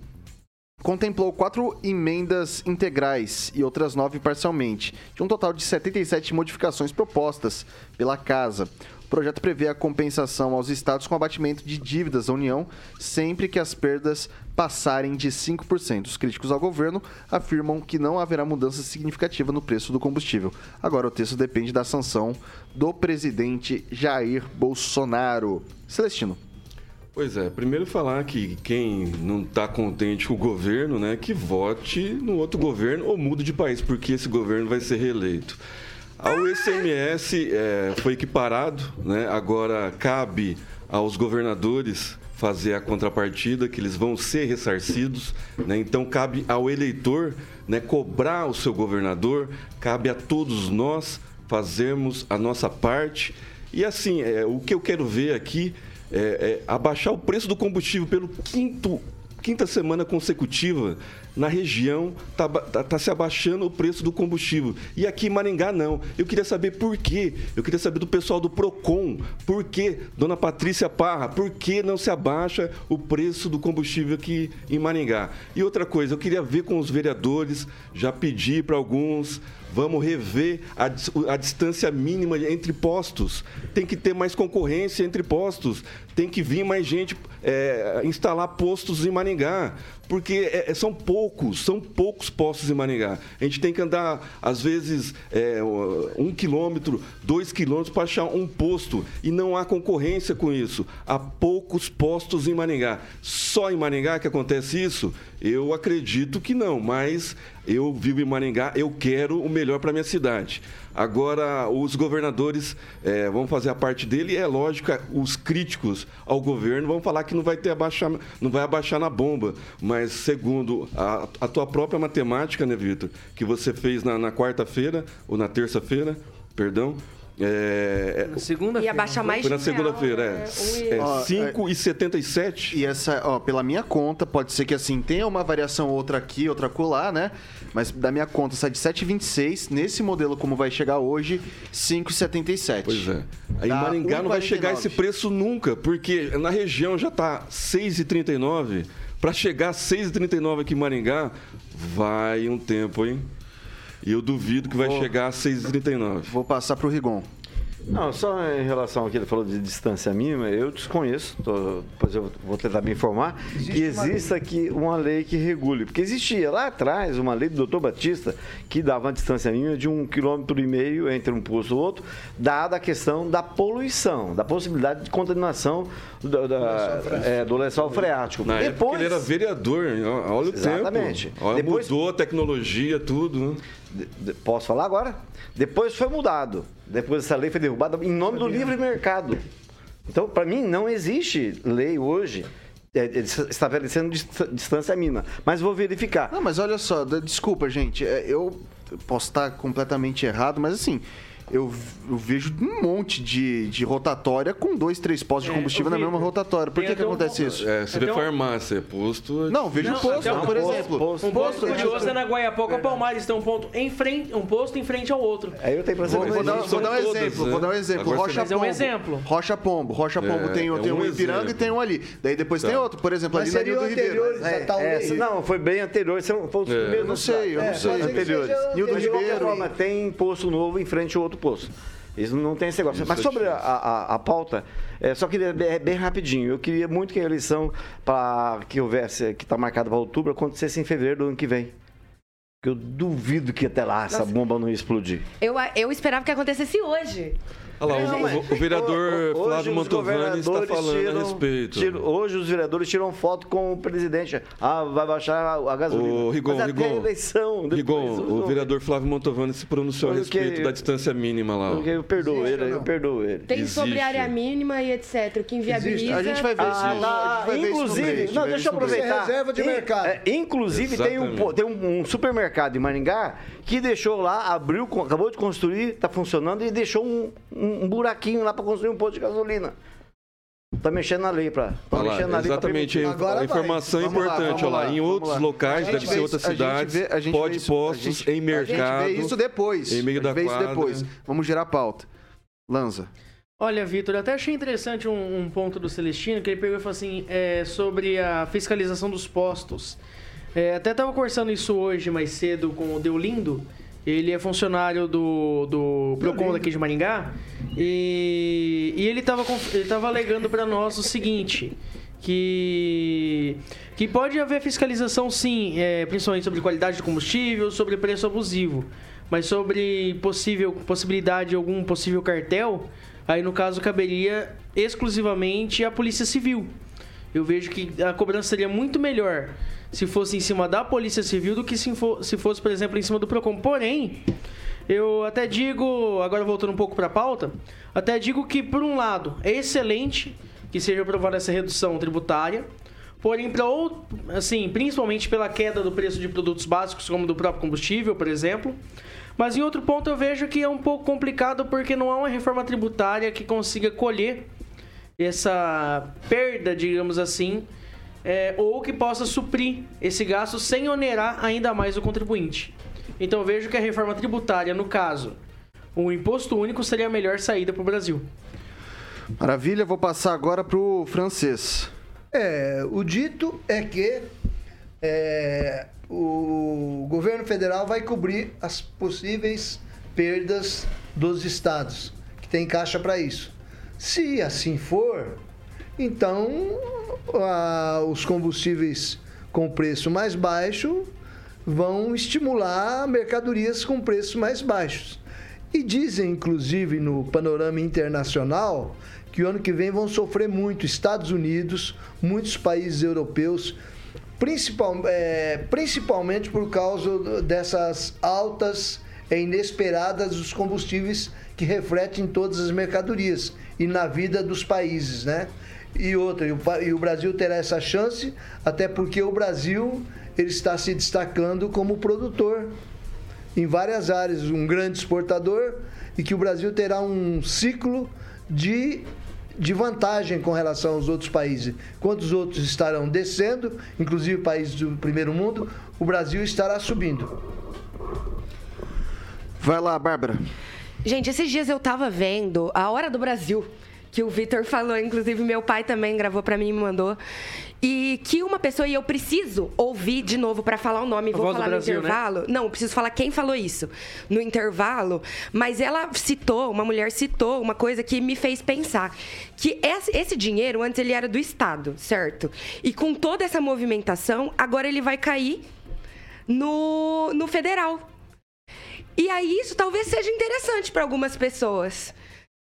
Speaker 1: contemplou quatro emendas integrais e outras nove parcialmente, de um total de 77 modificações propostas pela Casa. O projeto prevê a compensação aos estados com abatimento de dívidas da União sempre que as perdas passarem de 5%. Os críticos ao governo afirmam que não haverá mudança significativa no preço do combustível. Agora, o texto depende da sanção do presidente Jair Bolsonaro. Celestino.
Speaker 4: Pois é, primeiro falar que quem não está contente com o governo, né, que vote no outro governo ou mude de país, porque esse governo vai ser reeleito. O ICMS é, foi equiparado, né, agora cabe aos governadores fazer a contrapartida, que eles vão ser ressarcidos, né, então cabe ao eleitor né, cobrar o seu governador, cabe a todos nós fazermos a nossa parte. E assim, é, o que eu quero ver aqui é, é, abaixar o preço do combustível pelo quinto, quinta semana consecutiva na região está tá, tá se abaixando o preço do combustível. E aqui em Maringá não. Eu queria saber por quê. Eu queria saber do pessoal do Procon. Por quê, dona Patrícia Parra? Por que não se abaixa o preço do combustível aqui em Maringá? E outra coisa, eu queria ver com os vereadores, já pedi para alguns Vamos rever a, a distância mínima entre postos. Tem que ter mais concorrência entre postos. Tem que vir mais gente é, instalar postos em Maringá. Porque é, são poucos, são poucos postos em Maringá. A gente tem que andar, às vezes, é, um quilômetro, dois quilômetros para achar um posto. E não há concorrência com isso. Há poucos postos em Maringá. Só em Maringá que acontece isso? Eu acredito que não, mas eu vivo em Maringá, eu quero o melhor para minha cidade. Agora, os governadores é, vão fazer a parte dele, e é lógico, os críticos ao governo vão falar que não vai ter abaixar, não vai abaixar na bomba. Mas segundo a, a tua própria matemática, né, Vitor, que você fez na, na quarta-feira, ou na terça-feira, perdão. É,
Speaker 6: Na segunda
Speaker 3: Ia baixar mais
Speaker 4: foi na segunda-feira,
Speaker 3: né? Um e-
Speaker 4: é. É 5,77.
Speaker 1: E essa, ó, pela minha conta, pode ser que assim, tenha uma variação outra aqui, outra colar, né? Mas da minha conta sai de 7,26. Nesse modelo, como vai chegar hoje, 5,77.
Speaker 4: Pois é. Aí em
Speaker 1: Dá
Speaker 4: Maringá não vai
Speaker 1: 1,49.
Speaker 4: chegar esse preço nunca, porque na região já tá 6,39. Para chegar a 6,39 aqui em Maringá, vai um tempo, hein? E eu duvido que vai
Speaker 1: Vou-
Speaker 4: chegar a 6,39.
Speaker 1: Vou passar pro Rigon.
Speaker 2: Não, só em relação ao que ele falou de distância mínima, eu desconheço, tô- depois eu vou tentar me informar, que exista aqui uma lei que regule. Porque existia lá atrás uma lei do doutor Batista que dava uma distância mínima de um quilômetro e meio entre um posto e outro, dada a questão da poluição, da possibilidade de contaminação do, da- é, do lençol freático.
Speaker 4: Na época
Speaker 2: Depois,
Speaker 4: ele era vereador, olha o
Speaker 2: Exatamente.
Speaker 4: tempo. Olha,
Speaker 2: Depois-
Speaker 4: mudou a tecnologia, tudo. né?
Speaker 2: Posso falar agora? Depois foi mudado. Depois essa lei foi derrubada em nome do livre mercado. Então, para mim, não existe lei hoje é, é, estabelecendo dist- distância mínima. Mas vou verificar.
Speaker 1: Não, mas olha só, desculpa, gente. é, Eu posso estar completamente errado, mas assim. Eu, eu vejo um monte de, de rotatória com dois, três postos de
Speaker 6: É,
Speaker 1: combustível
Speaker 6: ô,
Speaker 1: na mesma rotatória. Por
Speaker 6: tem
Speaker 1: que, que
Speaker 6: um
Speaker 1: acontece
Speaker 6: ponto.
Speaker 1: isso?
Speaker 4: É, você vê farmácia, posto.
Speaker 1: Não, vejo
Speaker 6: Não,
Speaker 1: posto,
Speaker 6: um
Speaker 1: por exemplo.
Speaker 2: posto-
Speaker 6: Um posto curioso é na Guaiapoca Palmares, tem um ponto em frente, um posto em frente ao outro.
Speaker 2: Aí eu tenho pra
Speaker 1: Vou, vou dar,
Speaker 4: não
Speaker 1: vou dar um
Speaker 4: todas,
Speaker 1: exemplo,
Speaker 4: né?
Speaker 1: vou dar um exemplo.
Speaker 4: Agora
Speaker 1: Rocha
Speaker 6: Mas é um
Speaker 1: Pombo.
Speaker 6: exemplo.
Speaker 1: Rocha Pombo. Rocha Pombo
Speaker 4: É,
Speaker 1: tem,
Speaker 4: é
Speaker 1: tem
Speaker 4: um
Speaker 1: um em Ipiranga e tem um ali. Daí depois tem
Speaker 4: Tá.
Speaker 1: outro, por exemplo, ali na Nildo Ribeiro.
Speaker 2: É, não, foi bem anterior. São, os
Speaker 4: É.
Speaker 2: primeiros.
Speaker 1: Não sei, eu não
Speaker 5: É,
Speaker 1: sei.
Speaker 2: anteriores. de qualquer
Speaker 1: Ribeiro.
Speaker 2: tem posto novo em frente ao outro posto. Isso não tem esse negócio.
Speaker 4: Isso
Speaker 2: Mas
Speaker 4: é
Speaker 2: sobre a, a- a pauta, é, só queria bem, bem rapidinho. Eu queria muito que a eleição para que houvesse, que está marcada para outubro, acontecesse em fevereiro do ano que vem. Porque eu duvido que até lá essa
Speaker 3: Nossa.
Speaker 2: bomba não ia explodir.
Speaker 3: Eu, eu esperava que acontecesse hoje.
Speaker 4: Olha lá,
Speaker 2: Não,
Speaker 4: o-
Speaker 2: mas-
Speaker 4: o, vereador Flávio Mantovani está falando
Speaker 2: tiram-
Speaker 4: a respeito.
Speaker 2: tiram- hoje os vereadores tiram foto com o presidente. Ah, vai baixar a, a gasolina.
Speaker 4: O Rigon,
Speaker 2: Mas até a
Speaker 4: Rigon,
Speaker 2: eleição. depois
Speaker 4: Rigon, o vereador Flávio Mantovani se pronunciou a respeito da distância mínima lá.
Speaker 2: eu perdoo
Speaker 5: Existe
Speaker 2: ele, eu perdoo ele.
Speaker 3: Tem
Speaker 4: Existe.
Speaker 3: sobre área mínima e etc. Que inviabiliza.
Speaker 1: A gente vai ver
Speaker 2: Ah,
Speaker 1: isso.
Speaker 2: tá.
Speaker 1: a gente vai ver isso no
Speaker 2: Inclusive, não, deixa eu aproveitar.
Speaker 5: Isso é reserva de mercado.
Speaker 2: é, inclusive, tem, um, tem um, um supermercado em Maringá que deixou lá, abriu, acabou de construir, está funcionando e deixou um, um- um buraquinho lá para construir um posto de gasolina. Tá mexendo na lei para.
Speaker 4: Lá,
Speaker 2: mexendo na lei pra
Speaker 4: exatamente,
Speaker 2: permitir.
Speaker 4: a-
Speaker 5: Agora
Speaker 4: a informação é importante. lá,
Speaker 1: lá,
Speaker 4: em outros
Speaker 1: lá.
Speaker 4: locais,
Speaker 1: A
Speaker 4: deve ser outras
Speaker 1: isso- a gente
Speaker 4: cidades,
Speaker 1: vê- a gente
Speaker 4: pode
Speaker 1: isso- a
Speaker 4: postos
Speaker 1: gente-
Speaker 4: em mercado.
Speaker 1: A gente vê isso depois.
Speaker 4: em meio
Speaker 1: a gente
Speaker 4: da
Speaker 1: vê isso
Speaker 4: quadra.
Speaker 1: depois. Vamos gerar a pauta. Lanza.
Speaker 6: Olha, Vitor, eu até achei interessante um, um ponto do Celestino, que ele pegou e falou assim, é, sobre a fiscalização dos postos. É, até estava conversando isso hoje mais cedo com o Deolindo, ele é funcionário do, do Procon daqui de Maringá, e, e ele estava ele tava alegando para nós o seguinte, que, que pode haver fiscalização sim, é, principalmente sobre qualidade de combustível, sobre preço abusivo, mas sobre possível possibilidade de algum possível cartel, aí no caso caberia exclusivamente à Polícia Civil. Eu vejo que a cobrança seria muito melhor se fosse em cima da Polícia Civil do que se, fo- se fosse, por exemplo, em cima do Procon. Porém, eu até digo, agora voltando um pouco para a pauta, até digo que, por um lado, é excelente que seja aprovada essa redução tributária, porém, para outro, assim, principalmente pela queda do preço de produtos básicos, como do próprio combustível, por exemplo. Mas em outro ponto eu vejo que é um pouco complicado porque não há uma reforma tributária que consiga colher essa perda, digamos assim, é, ou que possa suprir esse gasto sem onerar ainda mais o contribuinte. Então vejo que a reforma tributária, no caso, o imposto único seria a melhor saída para o Brasil.
Speaker 1: Maravilha, vou passar agora pro francês.
Speaker 5: É, o dito é que é, o governo federal vai cobrir as possíveis perdas dos estados, que tem caixa para isso. Se assim for, então a, os combustíveis com preço mais baixo vão estimular mercadorias com preços mais baixos. E dizem, inclusive, no panorama internacional, que o ano que vem vão sofrer muito Estados Unidos, muitos países europeus, principal, é, principalmente por causa dessas altas e inesperadas dos combustíveis que refletem todas as mercadorias e na vida dos países, né? E outra, e o Brasil terá essa chance, até porque o Brasil ele está se destacando como produtor em várias áreas, um grande exportador, e que o Brasil terá um ciclo de, de vantagem com relação aos outros países. Quando os outros estarão descendo, inclusive países do primeiro mundo, o Brasil estará subindo.
Speaker 1: Vai lá, Bárbara.
Speaker 3: Gente, esses dias eu tava vendo A Hora do Brasil, que o Vitor falou, inclusive meu pai também gravou para mim e me mandou. E que uma pessoa, e eu preciso ouvir de novo para falar o nome,
Speaker 6: A
Speaker 3: vou falar
Speaker 6: Brasil,
Speaker 3: no
Speaker 6: né?
Speaker 3: intervalo. Não, eu preciso falar quem falou isso no intervalo, mas ela citou, uma mulher citou uma coisa que me fez pensar que esse, esse dinheiro antes ele era do Estado, certo? E com toda essa movimentação, agora ele vai cair no, no federal. E aí isso talvez seja interessante para algumas pessoas.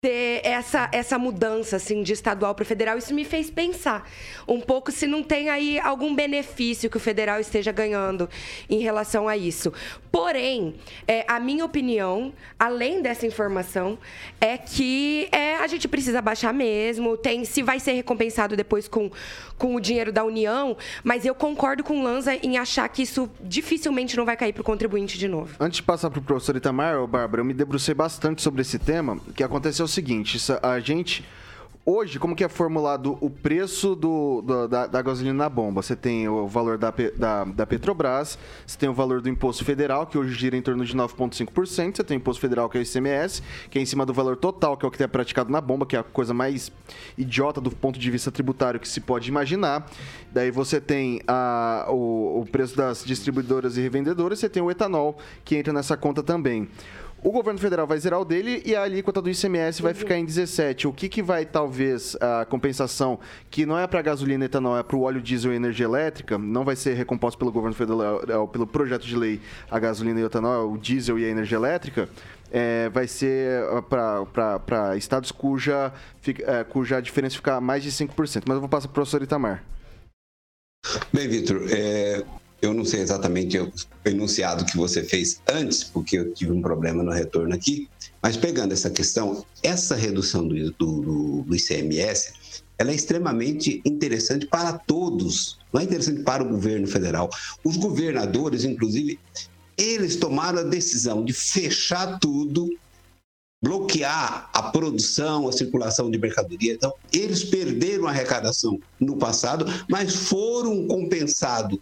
Speaker 3: Ter essa, essa mudança assim de estadual para federal, isso me fez pensar um pouco se não tem aí algum benefício que o federal esteja ganhando em relação a isso. Porém, é, a minha opinião, além dessa informação, é que é, a gente precisa baixar mesmo. Tem, se vai ser recompensado depois com, com o dinheiro da União, mas eu concordo com o Lanza em achar que isso dificilmente não vai cair para o contribuinte de novo.
Speaker 1: Antes de passar para o professor Itamar, Bárbara, eu me debrucei bastante sobre esse tema, que aconteceu o seguinte, a gente... Hoje, como que é formulado o preço do, do- da, da gasolina na bomba? Você tem o valor da, da, da Petrobras, você tem o valor do imposto federal, que hoje gira em torno de 9,5%, você tem o imposto federal, que é o ICMS, que é em cima do valor total, que é o que é praticado na bomba, que é a coisa mais idiota do ponto de vista tributário que se pode imaginar. Daí você tem a- o, o preço das distribuidoras e revendedoras, você tem o etanol, que entra nessa conta também. O governo federal vai zerar o dele e a alíquota do ICMS vai ficar em 17. O que, que vai, talvez, a compensação, que não é para gasolina e etanol, é para o óleo diesel e energia elétrica, não vai ser recomposto pelo governo federal, pelo projeto de lei, a gasolina e o etanol, o diesel e a energia elétrica, é, vai ser para estados cuja, é, cuja diferença fica mais de 5%. Mas eu vou passar para o professor Itamar.
Speaker 7: Bem, Vitor, é, eu não sei exatamente o enunciado que você fez antes, porque eu tive um problema no retorno aqui, mas pegando essa questão, essa redução do, do- do ICMS, ela é extremamente interessante para todos, não é interessante para o governo federal. Os governadores, inclusive, eles tomaram a decisão de fechar tudo bloquear a produção, a circulação de mercadoria. Então, eles perderam a arrecadação no passado, mas foram compensados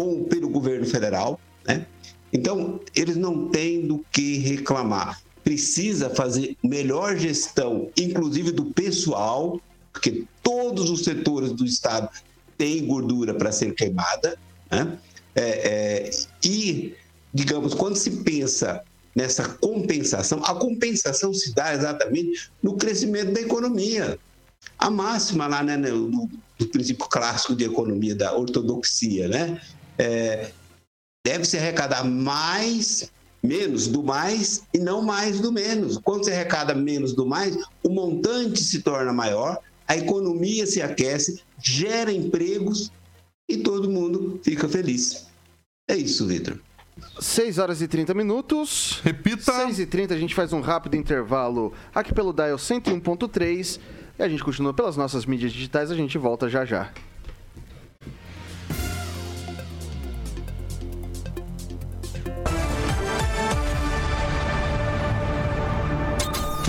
Speaker 7: com, pelo governo federal. Né? Então, eles não têm do que reclamar. Precisa fazer melhor gestão, inclusive do pessoal, porque todos os setores do Estado têm gordura para ser queimada. Né? É, é, e, digamos, quando se pensa nessa compensação, a compensação se dá exatamente no crescimento da economia. A máxima lá, né, do princípio clássico de economia, da ortodoxia, né? É, deve se arrecadar mais, menos do mais e não mais do menos. Quando se arrecada menos do mais, o montante se torna maior, a economia se aquece, gera empregos e todo mundo fica feliz. É isso, Vitor.
Speaker 1: 6 horas e 30 minutos.
Speaker 8: Repita.
Speaker 1: 6 e 30 a gente faz um rápido intervalo aqui pelo Dial 101.3 e a gente continua pelas nossas mídias digitais, a gente volta já já.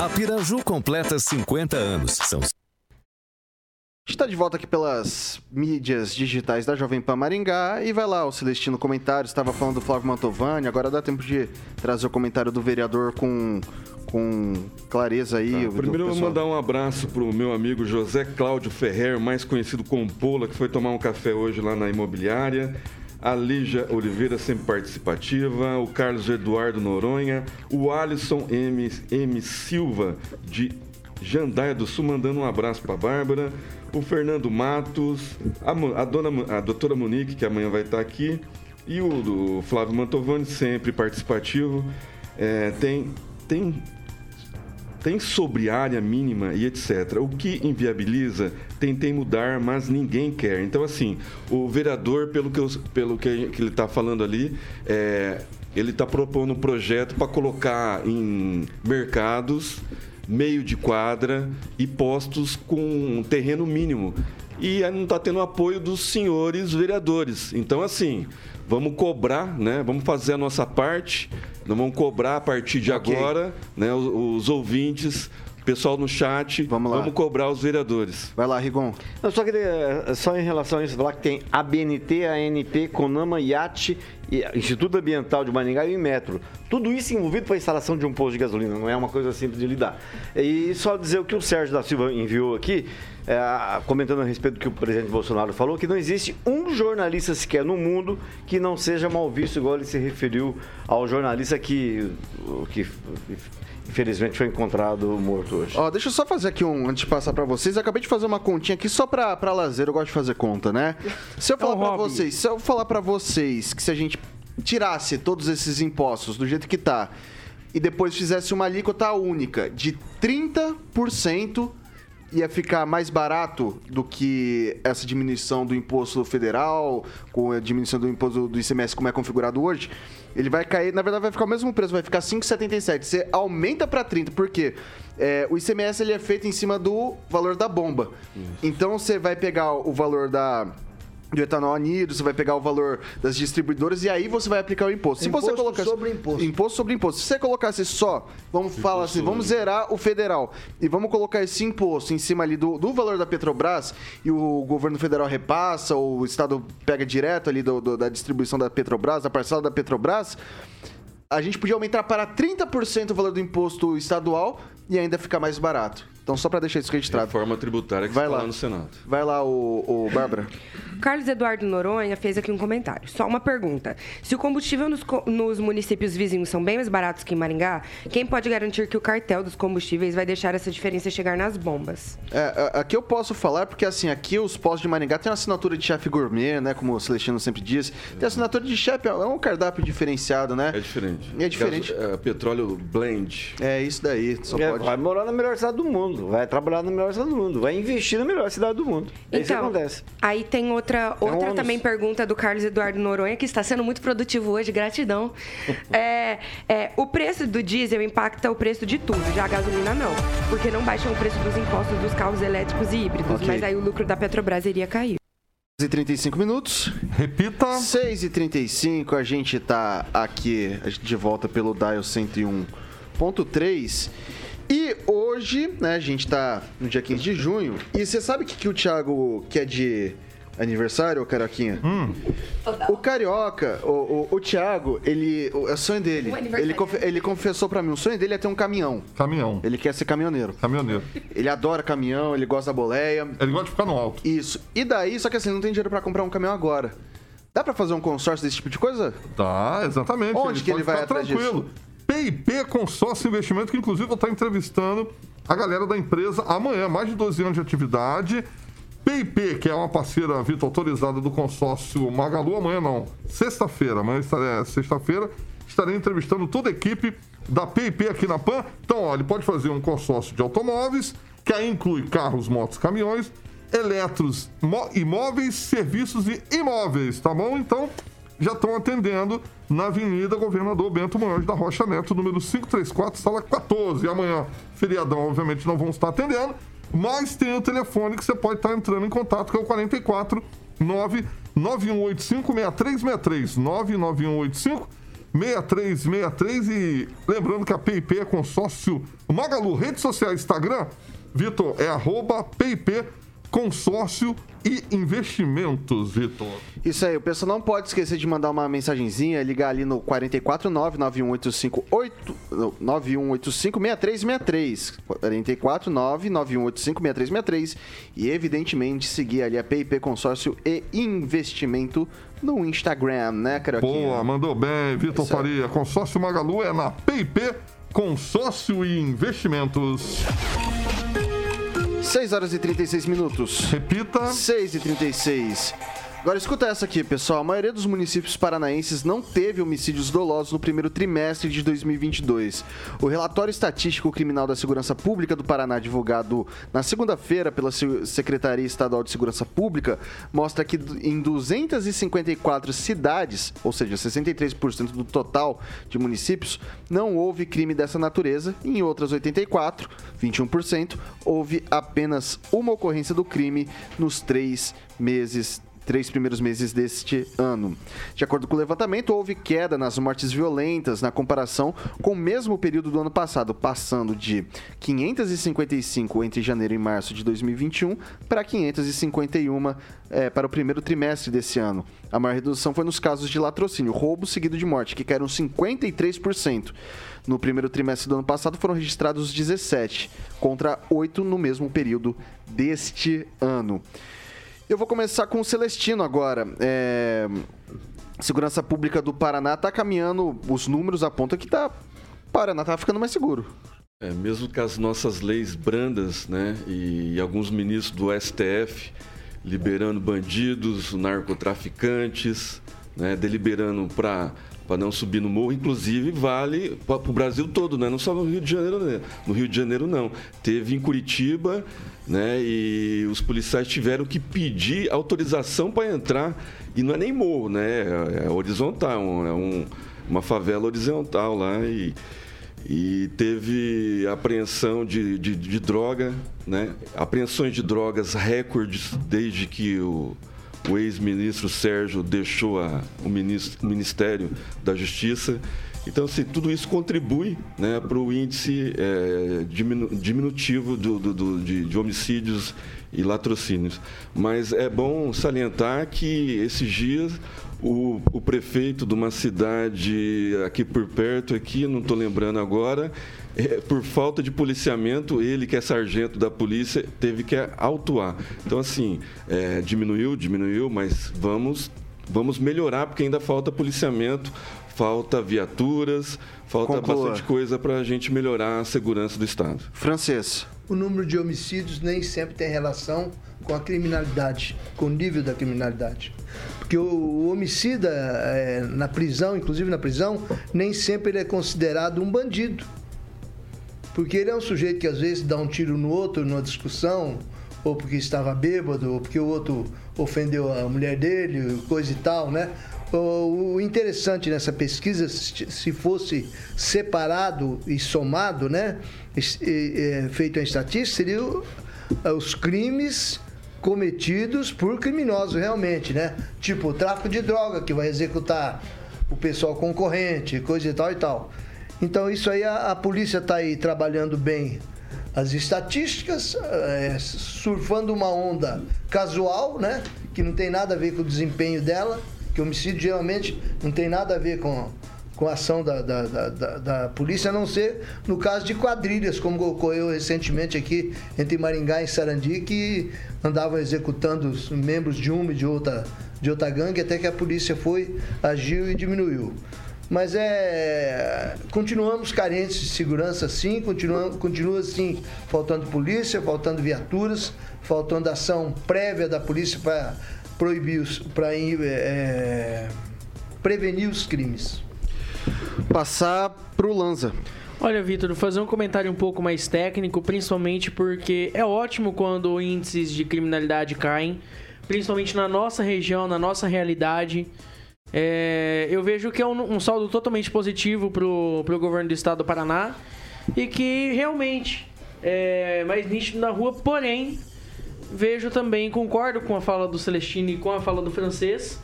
Speaker 11: A Piraju completa 50 anos. São
Speaker 1: A gente está de volta aqui pelas mídias digitais da Jovem Pan Maringá e vai lá o Celestino comentário, estava falando do Flávio Mantovani, agora dá tempo de trazer o comentário do vereador com, com clareza aí.
Speaker 4: Tá, Primeiro eu vou mandar um abraço pro meu amigo José Cláudio Ferrer, mais conhecido como Pola, que foi tomar um café hoje lá na imobiliária. A Lígia Oliveira, sempre participativa. O Carlos Eduardo Noronha. O Alisson M, M. Silva, de Jandaia do Sul, mandando um abraço para Bárbara. O Fernando Matos. A, a dona, a doutora Monique, que amanhã vai estar aqui. E o Flávio Mantovani, sempre participativo. É, tem, tem tem sobre área mínima e etc. O que inviabiliza, tentei mudar, mas ninguém quer. Então, assim, o vereador, pelo que, eu- pelo que, ele está falando ali, é, ele está propondo um projeto para colocar em mercados meio de quadra e postos com um terreno mínimo. E não está tendo apoio dos senhores vereadores. Então, assim, vamos cobrar, né? Vamos fazer a nossa parte. Nós vamos cobrar a partir de
Speaker 1: Ok.
Speaker 4: agora, né? Os, os ouvintes, o pessoal no chat. Vamos
Speaker 1: lá.
Speaker 4: Vamos cobrar os vereadores.
Speaker 1: Vai lá, Rigon.
Speaker 2: Eu só queria, só em relação a isso, falar que tem ABNT, ANP, Conama, IAT, e Instituto Ambiental de Maringá e Metro. Tudo isso envolvido para a instalação de um posto de gasolina, não é uma coisa simples de lidar. E só dizer o que o Sérgio da Silva enviou aqui, é, comentando a respeito do que o presidente Bolsonaro falou, que não existe um jornalista sequer no mundo que não seja mal visto, igual ele se referiu ao jornalista que, que infelizmente foi encontrado morto hoje.
Speaker 1: Ó, deixa eu só fazer aqui um, antes de passar pra vocês, eu acabei de fazer uma continha aqui só pra, pra lazer, eu gosto de fazer conta, né? Se eu falar pra vocês, se eu falar pra vocês que se a gente tirasse todos esses impostos do jeito que tá e depois fizesse uma alíquota única de 30%, ia ficar mais barato do que essa diminuição do imposto federal, com a diminuição do imposto do ICMS como é configurado hoje, ele vai cair, na verdade vai ficar o mesmo preço, vai ficar 5,77. Você aumenta para 30, porque é, o ICMS ele é feito em cima do valor da bomba. Então você vai pegar o valor da do etanol anido, você vai pegar o valor das distribuidoras e aí você vai aplicar o imposto. Se você
Speaker 5: Imposto
Speaker 1: colocasse
Speaker 5: sobre imposto.
Speaker 1: imposto sobre imposto. Se você colocasse só, vamos falar assim, vamos zerar o federal e vamos colocar esse imposto em cima ali do, do valor da Petrobras e o governo federal repassa, ou o estado pega direto ali do- do- da distribuição da Petrobras, da parcela da Petrobras, a gente podia aumentar para 30% o valor do imposto estadual e ainda ficar mais barato. Então, só para deixar isso registrado.
Speaker 4: Forma tributária que
Speaker 1: Vai
Speaker 4: está
Speaker 1: lá.
Speaker 4: lá no Senado.
Speaker 1: Vai lá, o, o Bárbara.
Speaker 3: Carlos Eduardo Noronha fez aqui um comentário. Só uma pergunta. Se o combustível nos, nos municípios vizinhos são bem mais baratos que em Maringá, quem pode garantir que o cartel dos combustíveis vai deixar essa diferença chegar nas bombas?
Speaker 1: É, a- aqui eu posso falar porque assim, aqui os postos de Maringá tem uma assinatura de chefe gourmet, né? Como o Celestino sempre diz. Tem assinatura de chefe, é um cardápio diferenciado, né?
Speaker 4: É diferente.
Speaker 1: É diferente.
Speaker 4: Gaso- é, petróleo blend.
Speaker 1: É isso daí, só
Speaker 2: É,
Speaker 1: pode.
Speaker 2: Vai morar na melhor cidade do mundo, vai trabalhar na melhor cidade do mundo, vai investir na melhor cidade do mundo. É isso que acontece.
Speaker 3: aí tem outra,
Speaker 2: É um
Speaker 3: outra também pergunta do Carlos Eduardo Noronha, que está sendo muito produtivo hoje, gratidão. é, é, o preço do diesel impacta o preço de tudo, já a gasolina não, porque não baixam o preço dos impostos dos carros elétricos e híbridos,
Speaker 1: Ok.
Speaker 3: mas aí o lucro da Petrobras iria cair.
Speaker 1: 6 e 35 minutos.
Speaker 8: Repita.
Speaker 1: 6 e 35 a gente tá aqui a gente de volta pelo Dial 101.3. E hoje, né, a gente tá no dia 15 de junho. E você sabe o que, que o Thiago quer de aniversário, ô Carioquinha? O Carioca, o, o, o Thiago, ele. O, é o sonho dele. Ele, confe- ele confessou pra mim: o sonho dele é ter um caminhão.
Speaker 8: Caminhão.
Speaker 1: Ele quer ser caminhoneiro.
Speaker 8: Caminhoneiro.
Speaker 1: Ele adora caminhão, ele gosta da boleia.
Speaker 8: Ele gosta de ficar no alto.
Speaker 1: Isso. E daí, só que assim, não tem dinheiro pra comprar um caminhão agora. Dá pra fazer um consórcio desse tipo de coisa?
Speaker 8: Tá, exatamente.
Speaker 1: Onde que ele vai
Speaker 8: ficar
Speaker 1: atrás
Speaker 8: tranquilo. PIP Consórcio Investimento, que inclusive eu vou estar entrevistando a galera da empresa amanhã, mais de 12 anos de atividade. PIP, que é uma parceira Vitor autorizada do consórcio Magalu, amanhã não, sexta-feira, amanhã estarei- é sexta-feira, estarei entrevistando toda a equipe da PIP aqui na PAN. Então, ó, ele pode fazer um consórcio de automóveis, que aí inclui carros, motos, caminhões, eletros, imóveis, serviços e imóveis, tá bom? Então, já estão atendendo na Avenida Governador Bento Munhoz da Rocha Neto, número 534, sala 14. E amanhã, feriadão, obviamente, não vão estar atendendo, mas tem o telefone que você pode estar entrando em contato, que é o 44 99185 6363 99185 6363 e lembrando que a PIP é consórcio Magalu, redes sociais, Instagram, Vitor, é arroba PIP consórcio e investimentos, Vitor.
Speaker 1: Isso aí, o pessoal não pode esquecer de mandar uma mensagenzinha, ligar ali no 449 9185 9185 6363. 449 9185 6363 e evidentemente seguir ali a PIP Consórcio e Investimento no Instagram, né, Caroquinha?
Speaker 8: Boa, mandou bem, Vitor. Faria. Consórcio Magalu é na PIP Consórcio e Investimentos.
Speaker 1: 6 horas e 36 minutos.
Speaker 8: Repita.
Speaker 1: 6 e 36. Agora escuta essa aqui, pessoal. A maioria dos municípios paranaenses não teve homicídios dolosos no primeiro trimestre de 2022. O relatório estatístico criminal da Segurança Pública do Paraná, divulgado na segunda-feira pela Se- Secretaria Estadual de Segurança Pública, mostra que em 254 cidades, ou seja, 63% do total de municípios, não houve crime dessa natureza. Em outras 84, 21%, houve apenas uma ocorrência do crime nos três meses três primeiros meses deste ano. De acordo com o levantamento, houve queda nas mortes violentas na comparação com o mesmo período do ano passado, passando de 555 entre janeiro e março de 2021 para 551 eh, para o primeiro trimestre desse ano. A maior redução foi nos casos de latrocínio, roubo seguido de morte, que caíram 53%. No primeiro trimestre do ano passado foram registrados 17, contra 8 no mesmo período deste ano. Eu vou começar com o Celestino agora. É... Segurança Pública do Paraná está caminhando, os números apontam que tá, Paraná tá ficando mais seguro.
Speaker 4: É, mesmo com as nossas leis brandas, né, e alguns ministros do STF liberando bandidos, narcotraficantes, né, deliberando para para não subir no morro, inclusive vale para o Brasil todo, né? não só no Rio de Janeiro, né? no Rio de Janeiro não. Teve em Curitiba, né? E os policiais tiveram que pedir autorização para entrar e não é nem morro, né? É, é horizontal, é um, uma favela horizontal lá e e teve apreensão de, de, de droga, né? apreensões de drogas recordes desde que o, o ex-ministro Sérgio deixou a, o, ministro, o Ministério da Justiça. Então, assim, tudo isso contribui né, para o índice é, diminu, diminutivo do, do, do, de, de homicídios e latrocínios. Mas é bom salientar que esses dias o, o, prefeito de uma cidade aqui por perto, aqui, não estou lembrando agora, é, por falta de policiamento, ele que é sargento da polícia teve que autuar. Então, assim, é, diminuiu, diminuiu, mas vamos, vamos melhorar porque ainda falta policiamento, falta viaturas, falta
Speaker 1: Conclua.
Speaker 4: bastante coisa para a gente melhorar a segurança do Estado.
Speaker 1: Francês.
Speaker 5: O número de homicídios nem sempre tem relação com a criminalidade, com o nível da criminalidade. Porque o, homicida é, na prisão, inclusive na prisão, nem sempre ele é considerado um bandido. Porque ele é um sujeito que às vezes dá um tiro no outro numa discussão, ou porque estava bêbado, ou porque o outro ofendeu a mulher dele, coisa e tal, né? O interessante nessa pesquisa, se fosse separado e somado, né, feito em estatística, seria os crimes cometidos por criminosos realmente, né? Tipo, tráfico de droga, que vai executar o pessoal concorrente, coisa e tal e tal. Então, isso aí, a, a polícia está aí trabalhando bem as estatísticas, é, surfando uma onda casual, né? Que não tem nada a ver com o desempenho dela, que homicídio geralmente não tem nada a ver com, com a ação da, da, da, da, da polícia, a não ser no caso de quadrilhas, como ocorreu recentemente aqui entre Maringá e Sarandi, que andavam executando os membros de uma e de outra, de outra gangue, até que a polícia foi, agiu e diminuiu. Mas é. Continuamos carentes de segurança, sim, continua, continua sim, faltando polícia, faltando viaturas, faltando ação prévia da polícia para proibir os. para é, prevenir os crimes.
Speaker 1: Passar pro Lanza.
Speaker 6: Olha, Vitor, fazer um comentário um pouco mais técnico, principalmente porque é ótimo quando índices de criminalidade caem, principalmente na nossa região, na nossa realidade. É, eu vejo que é um, um saldo totalmente positivo pro, pro governo do estado do Paraná e que realmente é mais nítido na rua, porém, vejo também, concordo com a fala do Celestino e com a fala do francês,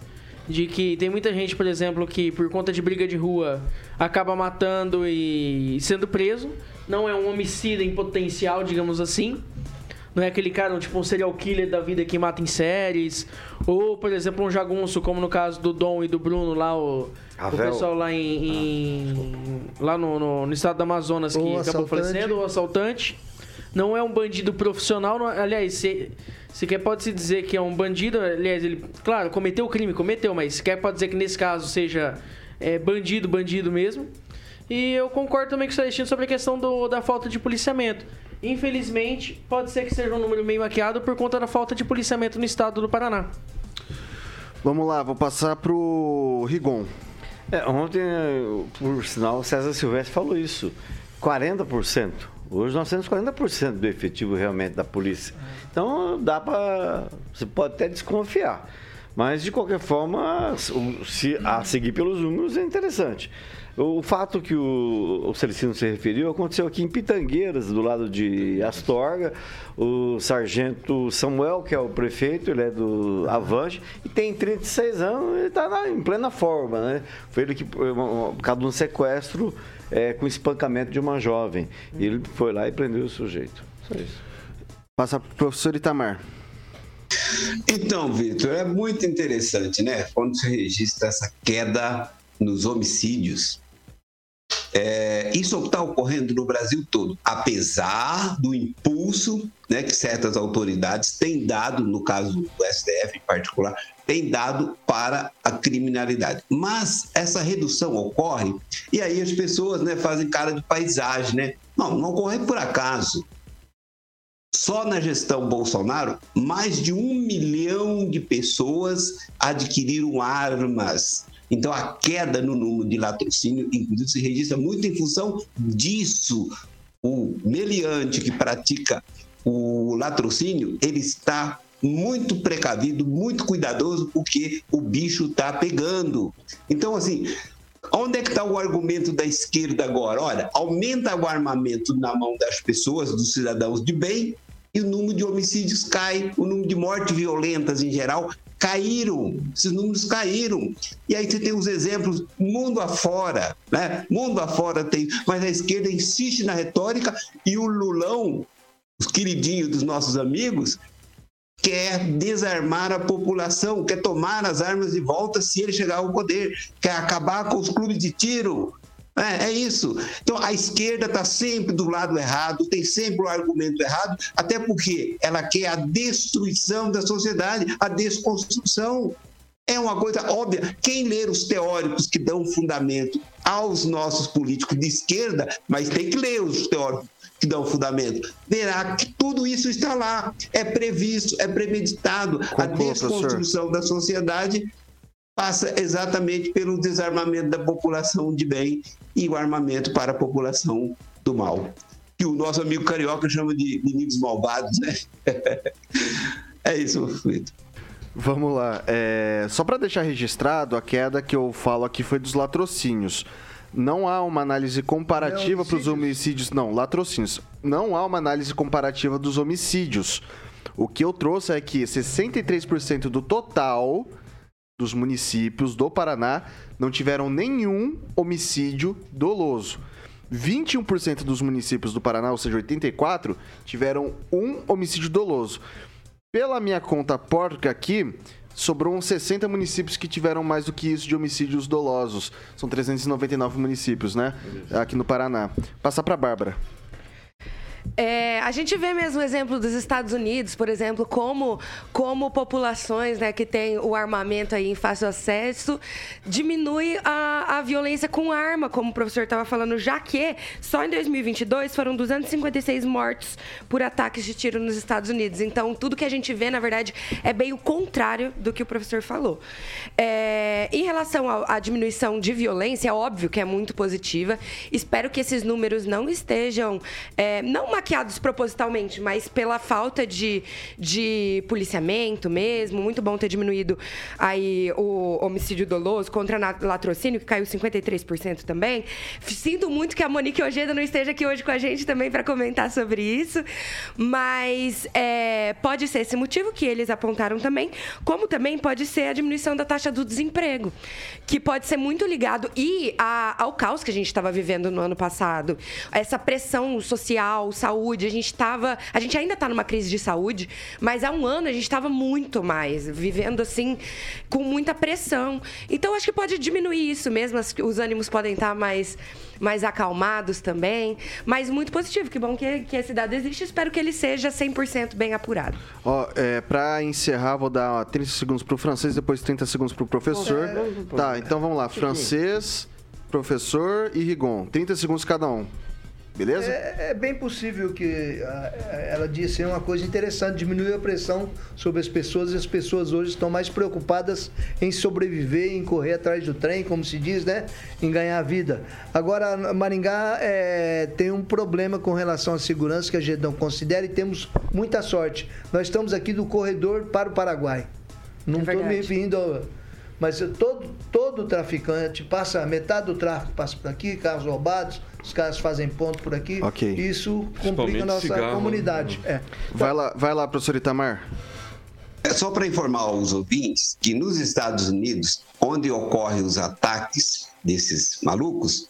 Speaker 6: de que tem muita gente, por exemplo, que por conta de briga de rua acaba matando e sendo preso. Não é um homicida em potencial, digamos assim. Não é aquele cara, tipo, um serial killer da vida que mata em séries. Ou, por exemplo, um jagunço, como no caso do Dom e do Bruno lá, o, o pessoal lá em. em- lá no, no- no estado do Amazonas que
Speaker 5: O
Speaker 6: acabou
Speaker 5: assaltante.
Speaker 6: falecendo, o assaltante. Não é um bandido profissional, não- aliás, se, sequer pode-se dizer que é um bandido, aliás, ele, claro, cometeu o crime, cometeu, mas sequer pode dizer que nesse caso seja é, bandido, bandido mesmo. E eu concordo também com o Celestino sobre a questão do- da falta de policiamento. Infelizmente, pode ser que seja um número meio maquiado por conta da falta de policiamento no estado do Paraná.
Speaker 1: Vamos lá, vou passar pro Rigon.
Speaker 2: É, ontem, eh, por sinal, o César Silvestre falou isso. 40%. Hoje nós temos 40% do efetivo realmente da polícia. Então dá para. Você pode até desconfiar. Mas de qualquer forma, se, a seguir pelos números é interessante. O fato que o, o Celestino se referiu aconteceu aqui em Pitangueiras, do lado de Astorga. O sargento Samuel, que é o prefeito, ele é do Avante, e tem 36 anos, ele está em plena forma, né? Foi ele que, por causa de um sequestro é, com espancamento de uma jovem. E ele foi lá e prendeu o sujeito. Só isso.
Speaker 1: Passa pro professor Itamar.
Speaker 7: Então, Vitor, é muito interessante, né? Quando se registra essa queda nos homicídios. É, isso está ocorrendo no Brasil todo, apesar do impulso né, que certas autoridades têm dado, no caso do STF em particular, têm dado para a criminalidade. Mas essa redução ocorre e aí as pessoas né, fazem cara de paisagem, né? Não, não ocorre por acaso. Só na gestão Bolsonaro, mais de um milhão de pessoas adquiriram armas. Então, a queda no número de latrocínio, inclusive, se registra muito em função disso. O meliante que pratica o latrocínio, ele está muito precavido, muito cuidadoso, porque o bicho está pegando. Então, assim, Onde é que está o argumento da esquerda agora? Olha, aumenta o armamento na mão das pessoas, dos cidadãos de bem, e o número de homicídios cai, o número de mortes violentas em geral caíram, esses números caíram. E aí você tem os exemplos mundo afora, né? Mundo afora tem, mas a esquerda insiste na retórica e o Lulão, os queridinhos dos nossos amigos, quer desarmar a população, quer tomar as armas de volta se ele chegar ao poder, quer acabar com os clubes de tiro. É, é isso. Então a esquerda está sempre do lado errado, tem sempre o argumento errado, até porque ela quer a destruição da sociedade, a desconstrução. É uma coisa óbvia. Quem ler os teóricos que dão fundamento aos nossos políticos de esquerda, mas tem que ler os teóricos que dão fundamento, verá que tudo isso está lá, é previsto, é premeditado. a desconstrução da sociedade passa exatamente pelo desarmamento da população de bem e o armamento para a população do mal. Que o nosso amigo carioca chama de inimigos malvados, né? é isso, Vitor.
Speaker 1: Vamos lá. É, só para deixar registrado, a queda que eu falo aqui foi dos latrocínios. Não há uma análise comparativa para os homicídios. Não, latrocínios. Não há uma análise comparativa dos homicídios. O que eu trouxe é que 63% do total dos municípios do Paraná não tiveram nenhum homicídio doloso. 21% dos municípios do Paraná, ou seja, 84, tiveram um homicídio doloso. Pela minha conta porca aqui, sobrou uns 60 municípios que tiveram mais do que isso de homicídios dolosos. São 399 municípios, né? Aqui no Paraná. Passar para Bárbara.
Speaker 3: É, a gente vê mesmo o exemplo dos Estados Unidos, por exemplo, como, como populações né, que têm o armamento aí em fácil acesso diminui a, a violência com arma, como o professor estava falando, já que só em 2022 foram 256 mortos por ataques de tiro nos Estados Unidos. Então, tudo que a gente vê, na verdade, é bem o contrário do que o professor falou. É, em relação à diminuição de violência, é óbvio que é muito positiva. Espero que esses números não estejam, é, não maquiados propositalmente, mas pela falta de, de policiamento mesmo. Muito bom ter diminuído aí o homicídio doloso contra latrocínio, que caiu 53% também. Sinto muito que a Monique Ojeda não esteja aqui hoje com a gente também para comentar sobre isso, mas é, pode ser esse motivo que eles apontaram também, como também pode ser a diminuição da taxa do desemprego, que pode ser muito ligado e a- ao caos que a gente estava vivendo no ano passado, essa pressão social, saúde, a gente estava, a gente ainda está numa crise de saúde, mas há um ano a gente estava muito mais vivendo assim com muita pressão. Então acho que pode diminuir isso mesmo, as- os ânimos podem estar mais mais acalmados também, mas muito positivo. Que bom que, que esse dado existe. Espero que ele seja 100% bem apurado.
Speaker 1: Ó, é, pra encerrar, vou dar 30 segundos pro francês, depois 30 segundos pro professor. Tá, então vamos lá. Francês, professor e Rigon. 30 segundos cada um. Beleza?
Speaker 5: É, é bem possível que ah, ela disse uma coisa interessante, diminuiu a pressão sobre as pessoas e as pessoas hoje estão mais preocupadas em sobreviver, em correr atrás do trem, como se diz, né? Em ganhar a vida. Agora, Maringá é, tem um problema com relação à segurança que a gente não considera e temos muita sorte. Nós estamos aqui do corredor para o Paraguai. Não estou me
Speaker 3: verdade.
Speaker 5: referindo ao, mas todo, todo traficante passa, metade do tráfico passa por aqui, carros roubados, os caras fazem ponto por aqui.
Speaker 1: Ok.
Speaker 5: Isso complica a nossa
Speaker 4: cigarro,
Speaker 5: comunidade. É.
Speaker 1: Vai lá, vai lá, professor Itamar.
Speaker 7: É só para informar os ouvintes que nos Estados Unidos, onde ocorrem os ataques desses malucos,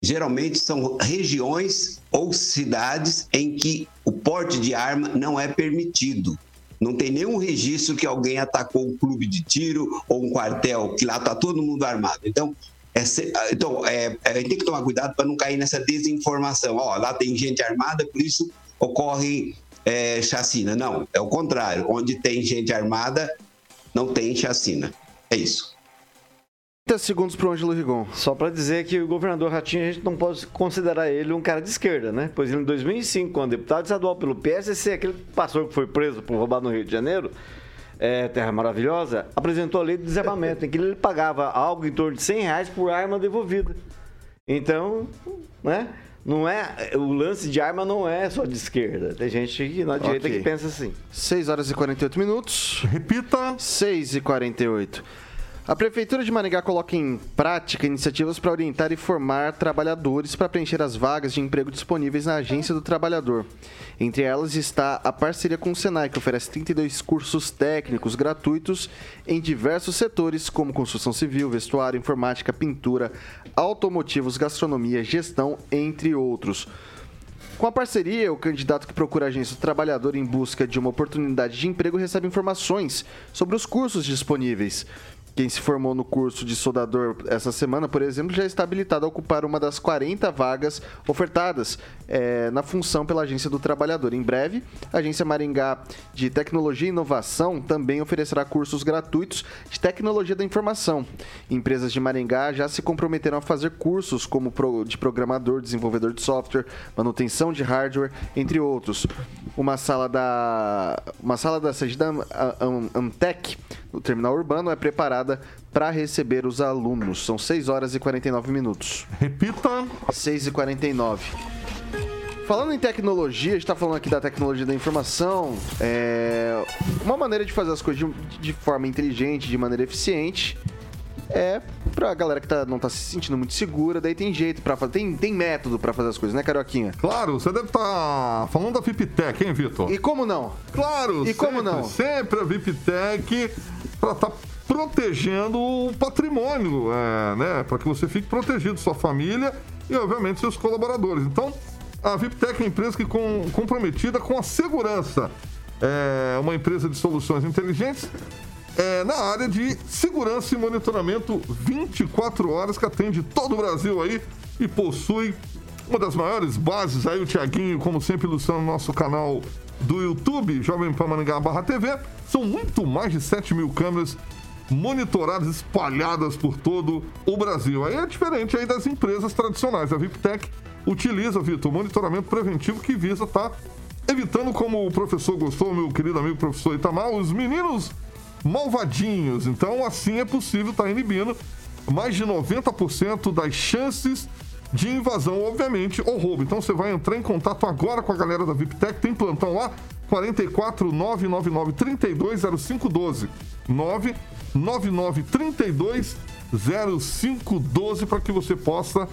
Speaker 7: geralmente são regiões ou cidades em que o porte de arma não é permitido. Não tem nenhum registro que alguém atacou um clube de tiro ou um quartel, que lá está todo mundo armado. Então, é se- então é, a gente tem que tomar cuidado para não cair nessa desinformação. Ó, lá tem gente armada, por isso ocorre é, chacina. Não, é o contrário. Onde tem gente armada, não tem chacina. É isso.
Speaker 1: 30 segundos pro Ângelo Rigon.
Speaker 2: Só para dizer que o governador Ratinho, a gente não pode considerar ele um cara de esquerda, né? Pois ele, em 2005, quando deputado estadual pelo PSC, aquele pastor que foi preso por roubar no Rio de Janeiro, é, Terra Maravilhosa, apresentou a lei de desarmamento, em que ele pagava algo em torno de 100 reais por arma devolvida. Então, né? Não é, o lance de arma não é só de esquerda. Tem gente que na direita
Speaker 1: Ok.
Speaker 2: que pensa assim.
Speaker 1: 6 horas e 48 minutos.
Speaker 8: Repita.
Speaker 1: 6 e 48. A Prefeitura de Maringá coloca em prática iniciativas para orientar e formar trabalhadores para preencher as vagas de emprego disponíveis na Agência do Trabalhador. Entre elas está a parceria com o Senai, que oferece 32 cursos técnicos gratuitos em diversos setores, como construção civil, vestuário, informática, pintura, automotivos, gastronomia, gestão, entre outros. Com a parceria, o candidato que procura a agência do trabalhador em busca de uma oportunidade de emprego recebe informações sobre os cursos disponíveis. Quem se formou no curso de soldador essa semana, por exemplo, já está habilitado a ocupar uma das 40 vagas ofertadas eh, na função pela Agência do Trabalhador. Em breve, a Agência Maringá de Tecnologia e Inovação também oferecerá cursos gratuitos de tecnologia da informação. Empresas de Maringá já se comprometeram a fazer cursos como de programador, desenvolvedor de software, manutenção de hardware, entre outros. Uma sala da uma sala da sede da Am- Am- Amtec, no terminal urbano, é preparada para receber os alunos. São 6 horas e 49 minutos.
Speaker 8: Repita.
Speaker 1: 6 e 49. Falando em tecnologia, a gente tá falando aqui da tecnologia da informação. É... Uma maneira de fazer as coisas de, de forma inteligente, de maneira eficiente, é pra galera que tá, não tá se sentindo muito segura, daí tem jeito para fazer. Tem, tem método pra fazer as coisas, né, Carioquinha?
Speaker 8: Claro, você deve estar falando da VIPTEC, hein, Vitor?
Speaker 1: E como não?
Speaker 8: Claro,
Speaker 1: E como
Speaker 8: sempre,
Speaker 1: não?
Speaker 8: Sempre a VIPTEC para estar protegendo o patrimônio, é, né? Para que você fique protegido, sua família e, obviamente, seus colaboradores. Então, a VIPTEC é uma empresa que com, comprometida com a segurança. É uma empresa de soluções inteligentes é, na área de segurança e monitoramento 24 horas que atende todo o Brasil aí e possui uma das maiores bases aí, o Tiaguinho, como sempre, ilustrando o nosso canal do YouTube, Jovem Pan Maringá barra TV. São muito mais de 7 mil câmeras monitoradas, espalhadas por todo o Brasil. Aí é diferente aí das empresas tradicionais. A VIPTEC utiliza, Vitor, monitoramento preventivo que visa estar evitando, como o professor gostou, meu querido amigo professor Itamar, os meninos malvadinhos. Então, assim é possível estar inibindo mais de 90% das chances de invasão, obviamente, ou roubo. Então você vai entrar em contato agora com a galera da VIPTEC, tem plantão lá, 44 999 32 0512. 999 32 0512 para que você possa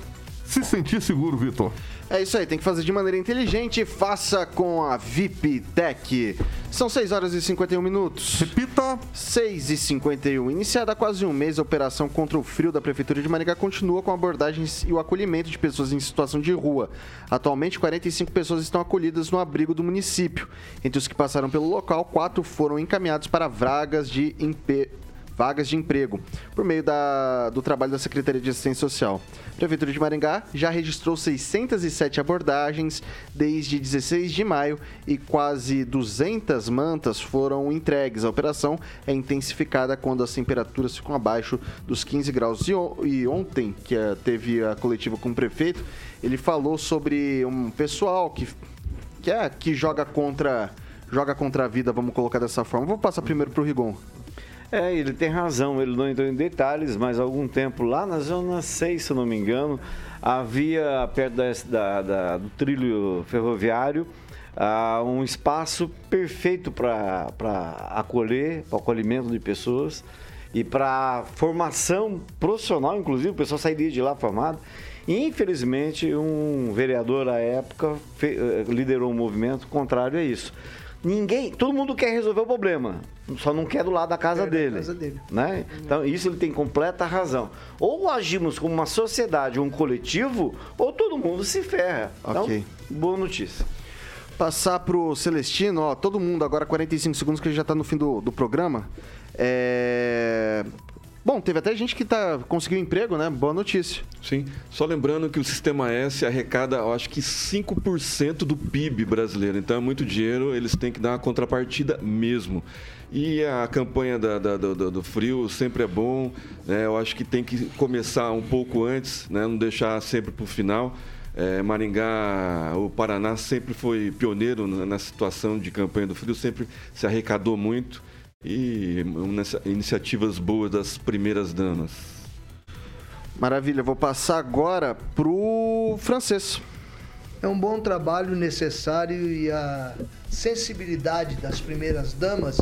Speaker 8: se sentir seguro, Vitor.
Speaker 1: É isso aí, tem que fazer de maneira inteligente. Faça com a VIP Tech. São 6 horas e 51 minutos.
Speaker 8: Repita.
Speaker 1: 6 e 51. Iniciada há quase um mês, a operação contra o frio da Prefeitura de Maringá continua com abordagens e o acolhimento de pessoas em situação de rua. Atualmente, 45 pessoas estão acolhidas no abrigo do município. Entre os que passaram pelo local, quatro foram encaminhados para vagas de emprego vagas de emprego, por meio da, do trabalho da Secretaria de Assistência Social. A Prefeitura de Maringá já registrou 607 abordagens desde 16 de maio e quase 200 mantas foram entregues. A operação é intensificada quando as temperaturas ficam abaixo dos 15 graus. E, e ontem, que uh, teve a coletiva com o prefeito, ele falou sobre um pessoal que, que, é, que joga contra joga contra a vida, vamos colocar dessa forma. Vou passar primeiro para o Rigon.
Speaker 2: É, ele tem razão, ele não entrou em detalhes, mas algum tempo lá na zona 6, se não me engano, havia perto da, da, do trilho ferroviário uh, um espaço perfeito para acolher, para acolhimento de pessoas e para formação profissional, inclusive, o pessoal sairia de lá formado. Infelizmente, um vereador à época eh, liderou um movimento contrário a isso. Ninguém, todo mundo quer resolver o problema, só não quer do lado da casa, dele, casa dele. Né? Então, isso ele tem completa razão. Ou agimos como uma sociedade, um coletivo, ou todo mundo se ferra. Então, ok. boa notícia.
Speaker 1: Passar pro Celestino, ó, todo mundo, agora 45 segundos que já está no fim do, do programa. É... Bom, teve até gente que tá, conseguiu emprego, né? Boa notícia.
Speaker 4: Sim. Só lembrando que o Sistema S arrecada, eu acho que 5% do PIB brasileiro. Então é muito dinheiro, eles têm que dar uma contrapartida mesmo. E a campanha da, da, do, do, frio sempre é bom. Né? Eu acho que tem que começar um pouco antes, né? não deixar sempre para o final. É, Maringá, o Paraná sempre foi pioneiro na situação de campanha do frio, sempre se arrecadou muito e iniciativas boas das primeiras damas.
Speaker 1: Maravilha, vou passar agora pro francês.
Speaker 5: É um bom trabalho necessário e a sensibilidade das primeiras damas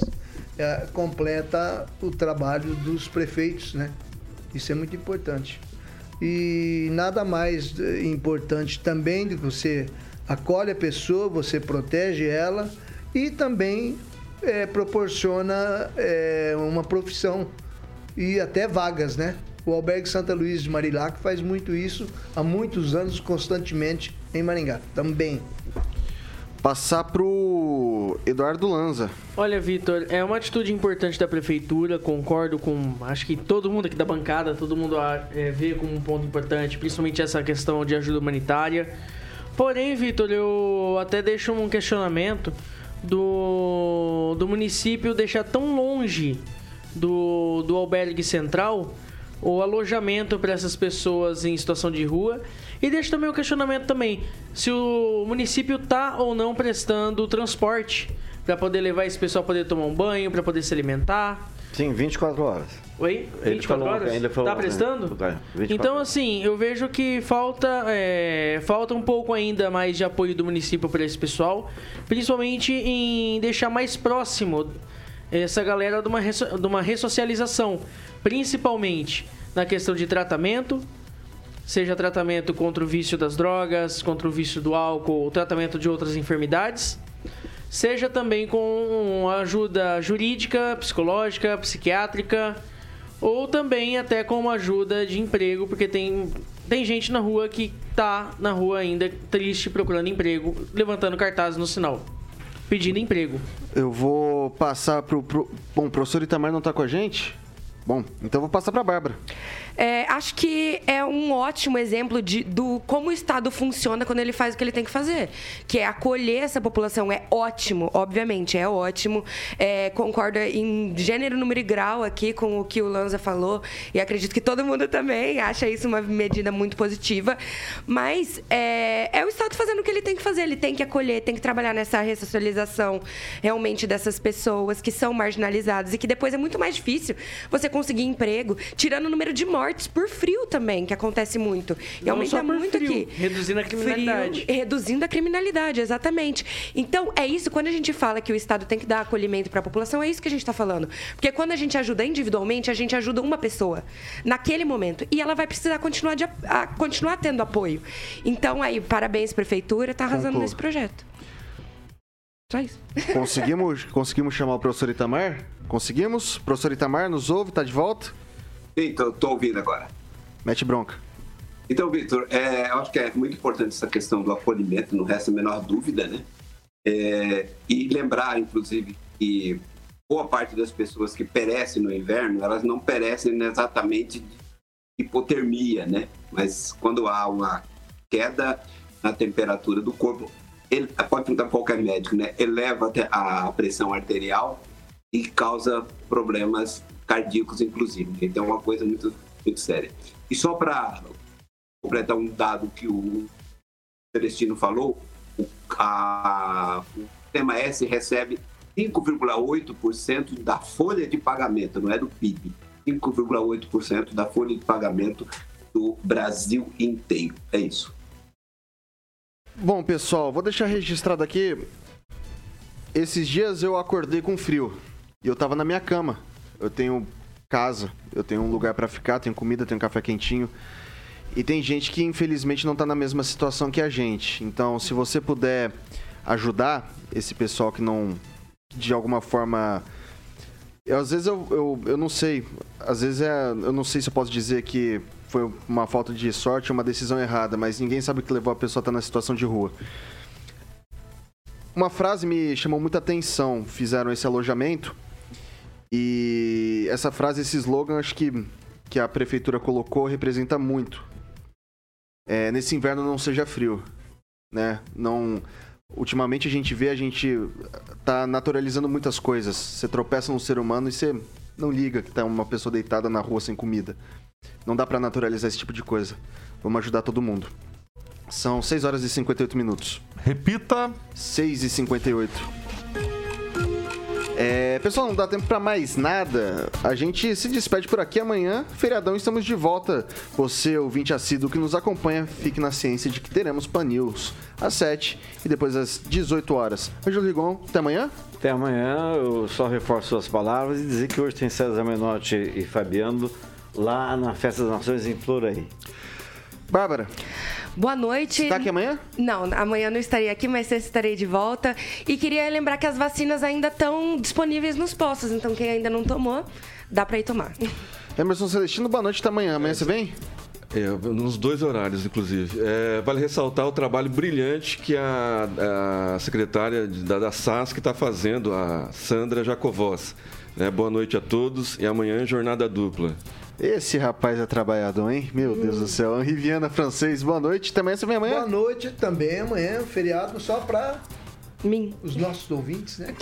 Speaker 5: é, completa o trabalho dos prefeitos, né? Isso é muito importante. E nada mais importante também do que você acolhe a pessoa, você protege ela e também é, proporciona é, uma profissão e até vagas, né? O Albergue Santa Luís de Marilac faz muito isso há muitos anos, constantemente em Maringá. Também.
Speaker 1: Passar pro Eduardo Lanza.
Speaker 6: Olha, Vitor, é uma atitude importante da prefeitura, concordo com. Acho que todo mundo aqui da bancada, todo mundo é, vê como um ponto importante, principalmente essa questão de ajuda humanitária. Porém, Vitor, eu até deixo um questionamento do, do município deixar tão longe do, do albergue central o alojamento para essas pessoas em situação de rua. E deixa também o questionamento também se o município tá ou não prestando transporte para poder levar esse pessoal poder tomar um banho, para poder se alimentar.
Speaker 2: Sim, 24 horas.
Speaker 6: Oi? 24 ele falou, horas? Ele falou, tá prestando? É, então, assim, eu vejo que falta, é, falta um pouco ainda mais de apoio do município para esse pessoal, principalmente em deixar mais próximo essa galera de uma, de uma ressocialização, principalmente na questão de tratamento, seja tratamento contra o vício das drogas, contra o vício do álcool, tratamento de outras enfermidades seja também com ajuda jurídica, psicológica, psiquiátrica, ou também até com uma ajuda de emprego, porque tem, tem gente na rua que tá na rua ainda triste procurando emprego, levantando cartazes no sinal, pedindo emprego.
Speaker 1: Eu vou passar pro, pro... bom, o professor Itamar não tá com a gente? Bom, então vou passar para a Bárbara.
Speaker 3: É, acho que é um ótimo exemplo de do como o Estado funciona quando ele faz o que ele tem que fazer, que é acolher essa população. É ótimo, obviamente, é ótimo. É, concordo em gênero, número e grau aqui com o que o Lanza falou e acredito que todo mundo também acha isso uma medida muito positiva. Mas é, é o Estado fazendo o que ele tem que fazer. Ele tem que acolher, tem que trabalhar nessa ressocialização realmente dessas pessoas que são marginalizadas e que depois é muito mais difícil você conseguir emprego, tirando o número de mortes por frio também, que acontece muito. E
Speaker 6: Não
Speaker 3: aumenta
Speaker 6: só por
Speaker 3: muito
Speaker 6: frio,
Speaker 3: aqui.
Speaker 6: reduzindo a criminalidade.
Speaker 3: Frio, reduzindo a criminalidade, exatamente. Então, é isso, quando a gente fala que o Estado tem que dar acolhimento para a população, é isso que a gente está falando. Porque quando a gente ajuda individualmente, a gente ajuda uma pessoa naquele momento. E ela vai precisar continuar, de, a, continuar tendo apoio. Então, aí, parabéns, Prefeitura, tá arrasando nesse projeto. Só isso.
Speaker 1: Conseguimos, conseguimos chamar o professor Itamar? Conseguimos? Professor Itamar, nos ouve? Tá de volta?
Speaker 7: Tô, tô ouvindo agora.
Speaker 1: Mete bronca.
Speaker 7: Então, Vitor, é, eu acho que é muito importante essa questão do acolhimento, não resta a menor dúvida, né? É, e lembrar, inclusive, que boa parte das pessoas que perecem no inverno, elas não perecem exatamente de hipotermia, né? Mas quando há uma queda na temperatura do corpo, ele, pode perguntar qualquer médico, né? Eleva a pressão arterial e causa problemas cardíacos, inclusive. Então, é uma coisa muito, muito séria. E só para completar um dado que o Celestino falou, o, a, o S recebe 5,8% da folha de pagamento, não é do PIB. 5,8% da folha de pagamento do Brasil inteiro. É isso.
Speaker 1: Bom, pessoal, vou deixar registrado aqui. Esses dias eu acordei com frio e eu tava na minha cama. Eu tenho casa, eu tenho um lugar pra ficar, tenho comida, tenho café quentinho. E tem gente que infelizmente não tá na mesma situação que a gente. Então, se você puder ajudar esse pessoal que não de alguma forma eu, às vezes eu, eu, eu não sei, às vezes é, eu não sei se eu posso dizer que foi uma falta de sorte ou uma decisão errada, mas ninguém sabe o que levou a pessoa a estar na situação de rua. Uma frase me chamou muita atenção, fizeram esse alojamento e essa frase, esse slogan, acho que, que a prefeitura colocou representa muito. É, nesse inverno não seja frio, né? Não, ultimamente a gente vê a gente tá naturalizando muitas coisas. Você tropeça num ser humano e você não liga que tá uma pessoa deitada na rua sem comida. Não dá pra naturalizar esse tipo de coisa. Vamos ajudar todo mundo. São 6 horas e 58 minutos.
Speaker 8: Repita.
Speaker 1: 6 e 58. É, pessoal, não dá tempo pra mais nada. A gente se despede por aqui amanhã. Feriadão, estamos de volta. Você, ouvinte assíduo que nos acompanha, fique na ciência de que teremos Pan News às 7 e depois às 18 horas. Ângelo Rigon, até amanhã?
Speaker 2: Até amanhã, eu só reforço suas palavras e dizer que hoje tem César Menotti e Fabiano lá na Festa das Nações em Floraí.
Speaker 1: Bárbara.
Speaker 3: Boa noite.
Speaker 1: Está aqui amanhã?
Speaker 3: Não, amanhã não estarei aqui, mas sexta estarei de volta. E queria lembrar que as vacinas ainda estão disponíveis nos postos, então quem ainda não tomou, dá para ir tomar.
Speaker 1: Emerson Celestino, boa noite até amanhã. Amanhã você vem?
Speaker 4: É, nos dois horários, inclusive. É, vale ressaltar o trabalho brilhante que a, a secretária da, da SASC está fazendo, a Sandra Jacovós. Né? Boa noite a todos e amanhã jornada dupla.
Speaker 1: Esse rapaz é trabalhador, hein? Meu Deus do céu. Henri Viana, francês, boa noite. Também você vem amanhã?
Speaker 5: Boa noite também, amanhã, feriado só para
Speaker 3: mim.
Speaker 5: Os nossos ouvintes, né?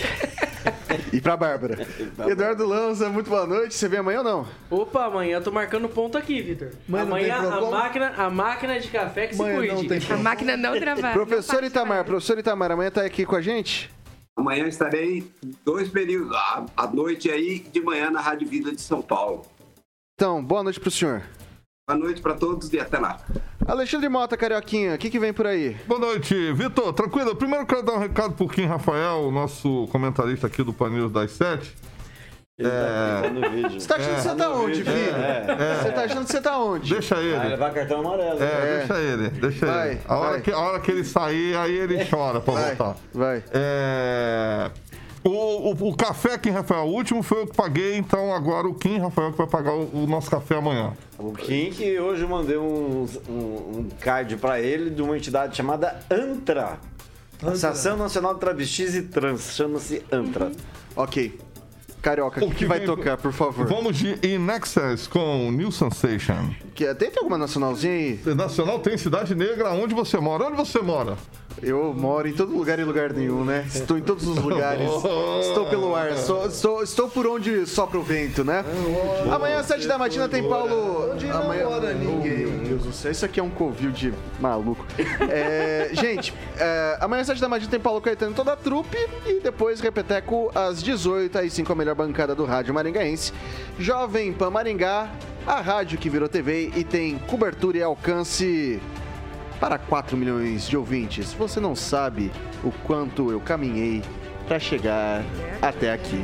Speaker 1: e pra Bárbara. Eduardo Lanza, muito boa noite. Você vem amanhã ou não?
Speaker 6: Opa, amanhã eu tô marcando ponto aqui, Vitor. Amanhã a máquina, a máquina de café que
Speaker 1: Amanhã
Speaker 6: se
Speaker 1: não
Speaker 6: cuide.
Speaker 1: tem
Speaker 3: A máquina não trabalha.
Speaker 1: Professor Itamar, professor Itamar, amanhã tá aqui com a gente?
Speaker 7: Amanhã estarei dois períodos, à à noite aí de manhã na Rádio Vida de São Paulo.
Speaker 1: Então, boa noite pro senhor.
Speaker 7: Boa noite para todos e até lá.
Speaker 1: Alexandre Mota, Carioquinha, o que, que vem por aí?
Speaker 8: Boa noite, Vitor. Tranquilo? Primeiro eu quero dar um recado pro Kim Rafael, nosso comentarista aqui do Pan News das 7. É...
Speaker 1: Você tá achando que você tá onde,
Speaker 8: vídeo.
Speaker 1: filho?
Speaker 8: É.
Speaker 1: Você tá achando que você tá onde?
Speaker 8: Deixa ele.
Speaker 2: Vai levar cartão amarelo.
Speaker 8: É,
Speaker 1: É.
Speaker 8: deixa ele, deixa
Speaker 1: Vai,
Speaker 8: ele. A hora,
Speaker 1: vai.
Speaker 8: que, a hora que ele sair, aí ele chora pra
Speaker 1: Vai,
Speaker 8: voltar.
Speaker 1: vai.
Speaker 8: É... O, o, o café Kim Rafael, o último foi eu que paguei, então agora o Kim Rafael que vai pagar o, o nosso café amanhã.
Speaker 2: O Kim, que hoje eu mandei um, um, um card pra ele de uma entidade chamada ANTRA. Associação Nacional de Travestis e Trans. Chama-se ANTRA.
Speaker 1: Ok. Carioca, o que, que vai
Speaker 8: vem-
Speaker 1: tocar, por favor?
Speaker 8: Vamos de In Excess com New Sensation.
Speaker 1: Que, tem, tem alguma nacionalzinha aí?
Speaker 8: Nacional tem Cidade Negra, onde você mora? Onde você mora?
Speaker 1: Eu moro em todo lugar e lugar nenhum, né? Estou em todos os lugares. Estou pelo ar. Sou- estou, estou por onde sopra o vento, né? Amanhã, às 7 da matina, tem Paulo.
Speaker 5: Onde não
Speaker 1: Amanhã...
Speaker 5: mora ninguém.
Speaker 1: Meu Deus do céu, isso aqui é um covil de maluco. É, gente, é, amanhã, às 7 da matina, tem Paulo Caetano toda a trupe. E depois, Repeteco, às 18 aí sim com a melhor bancada do rádio maringaense, Jovem Pan Maringá, a rádio que virou TV e tem cobertura e alcance para 4 milhões de ouvintes. Você não sabe o quanto eu caminhei para chegar até aqui.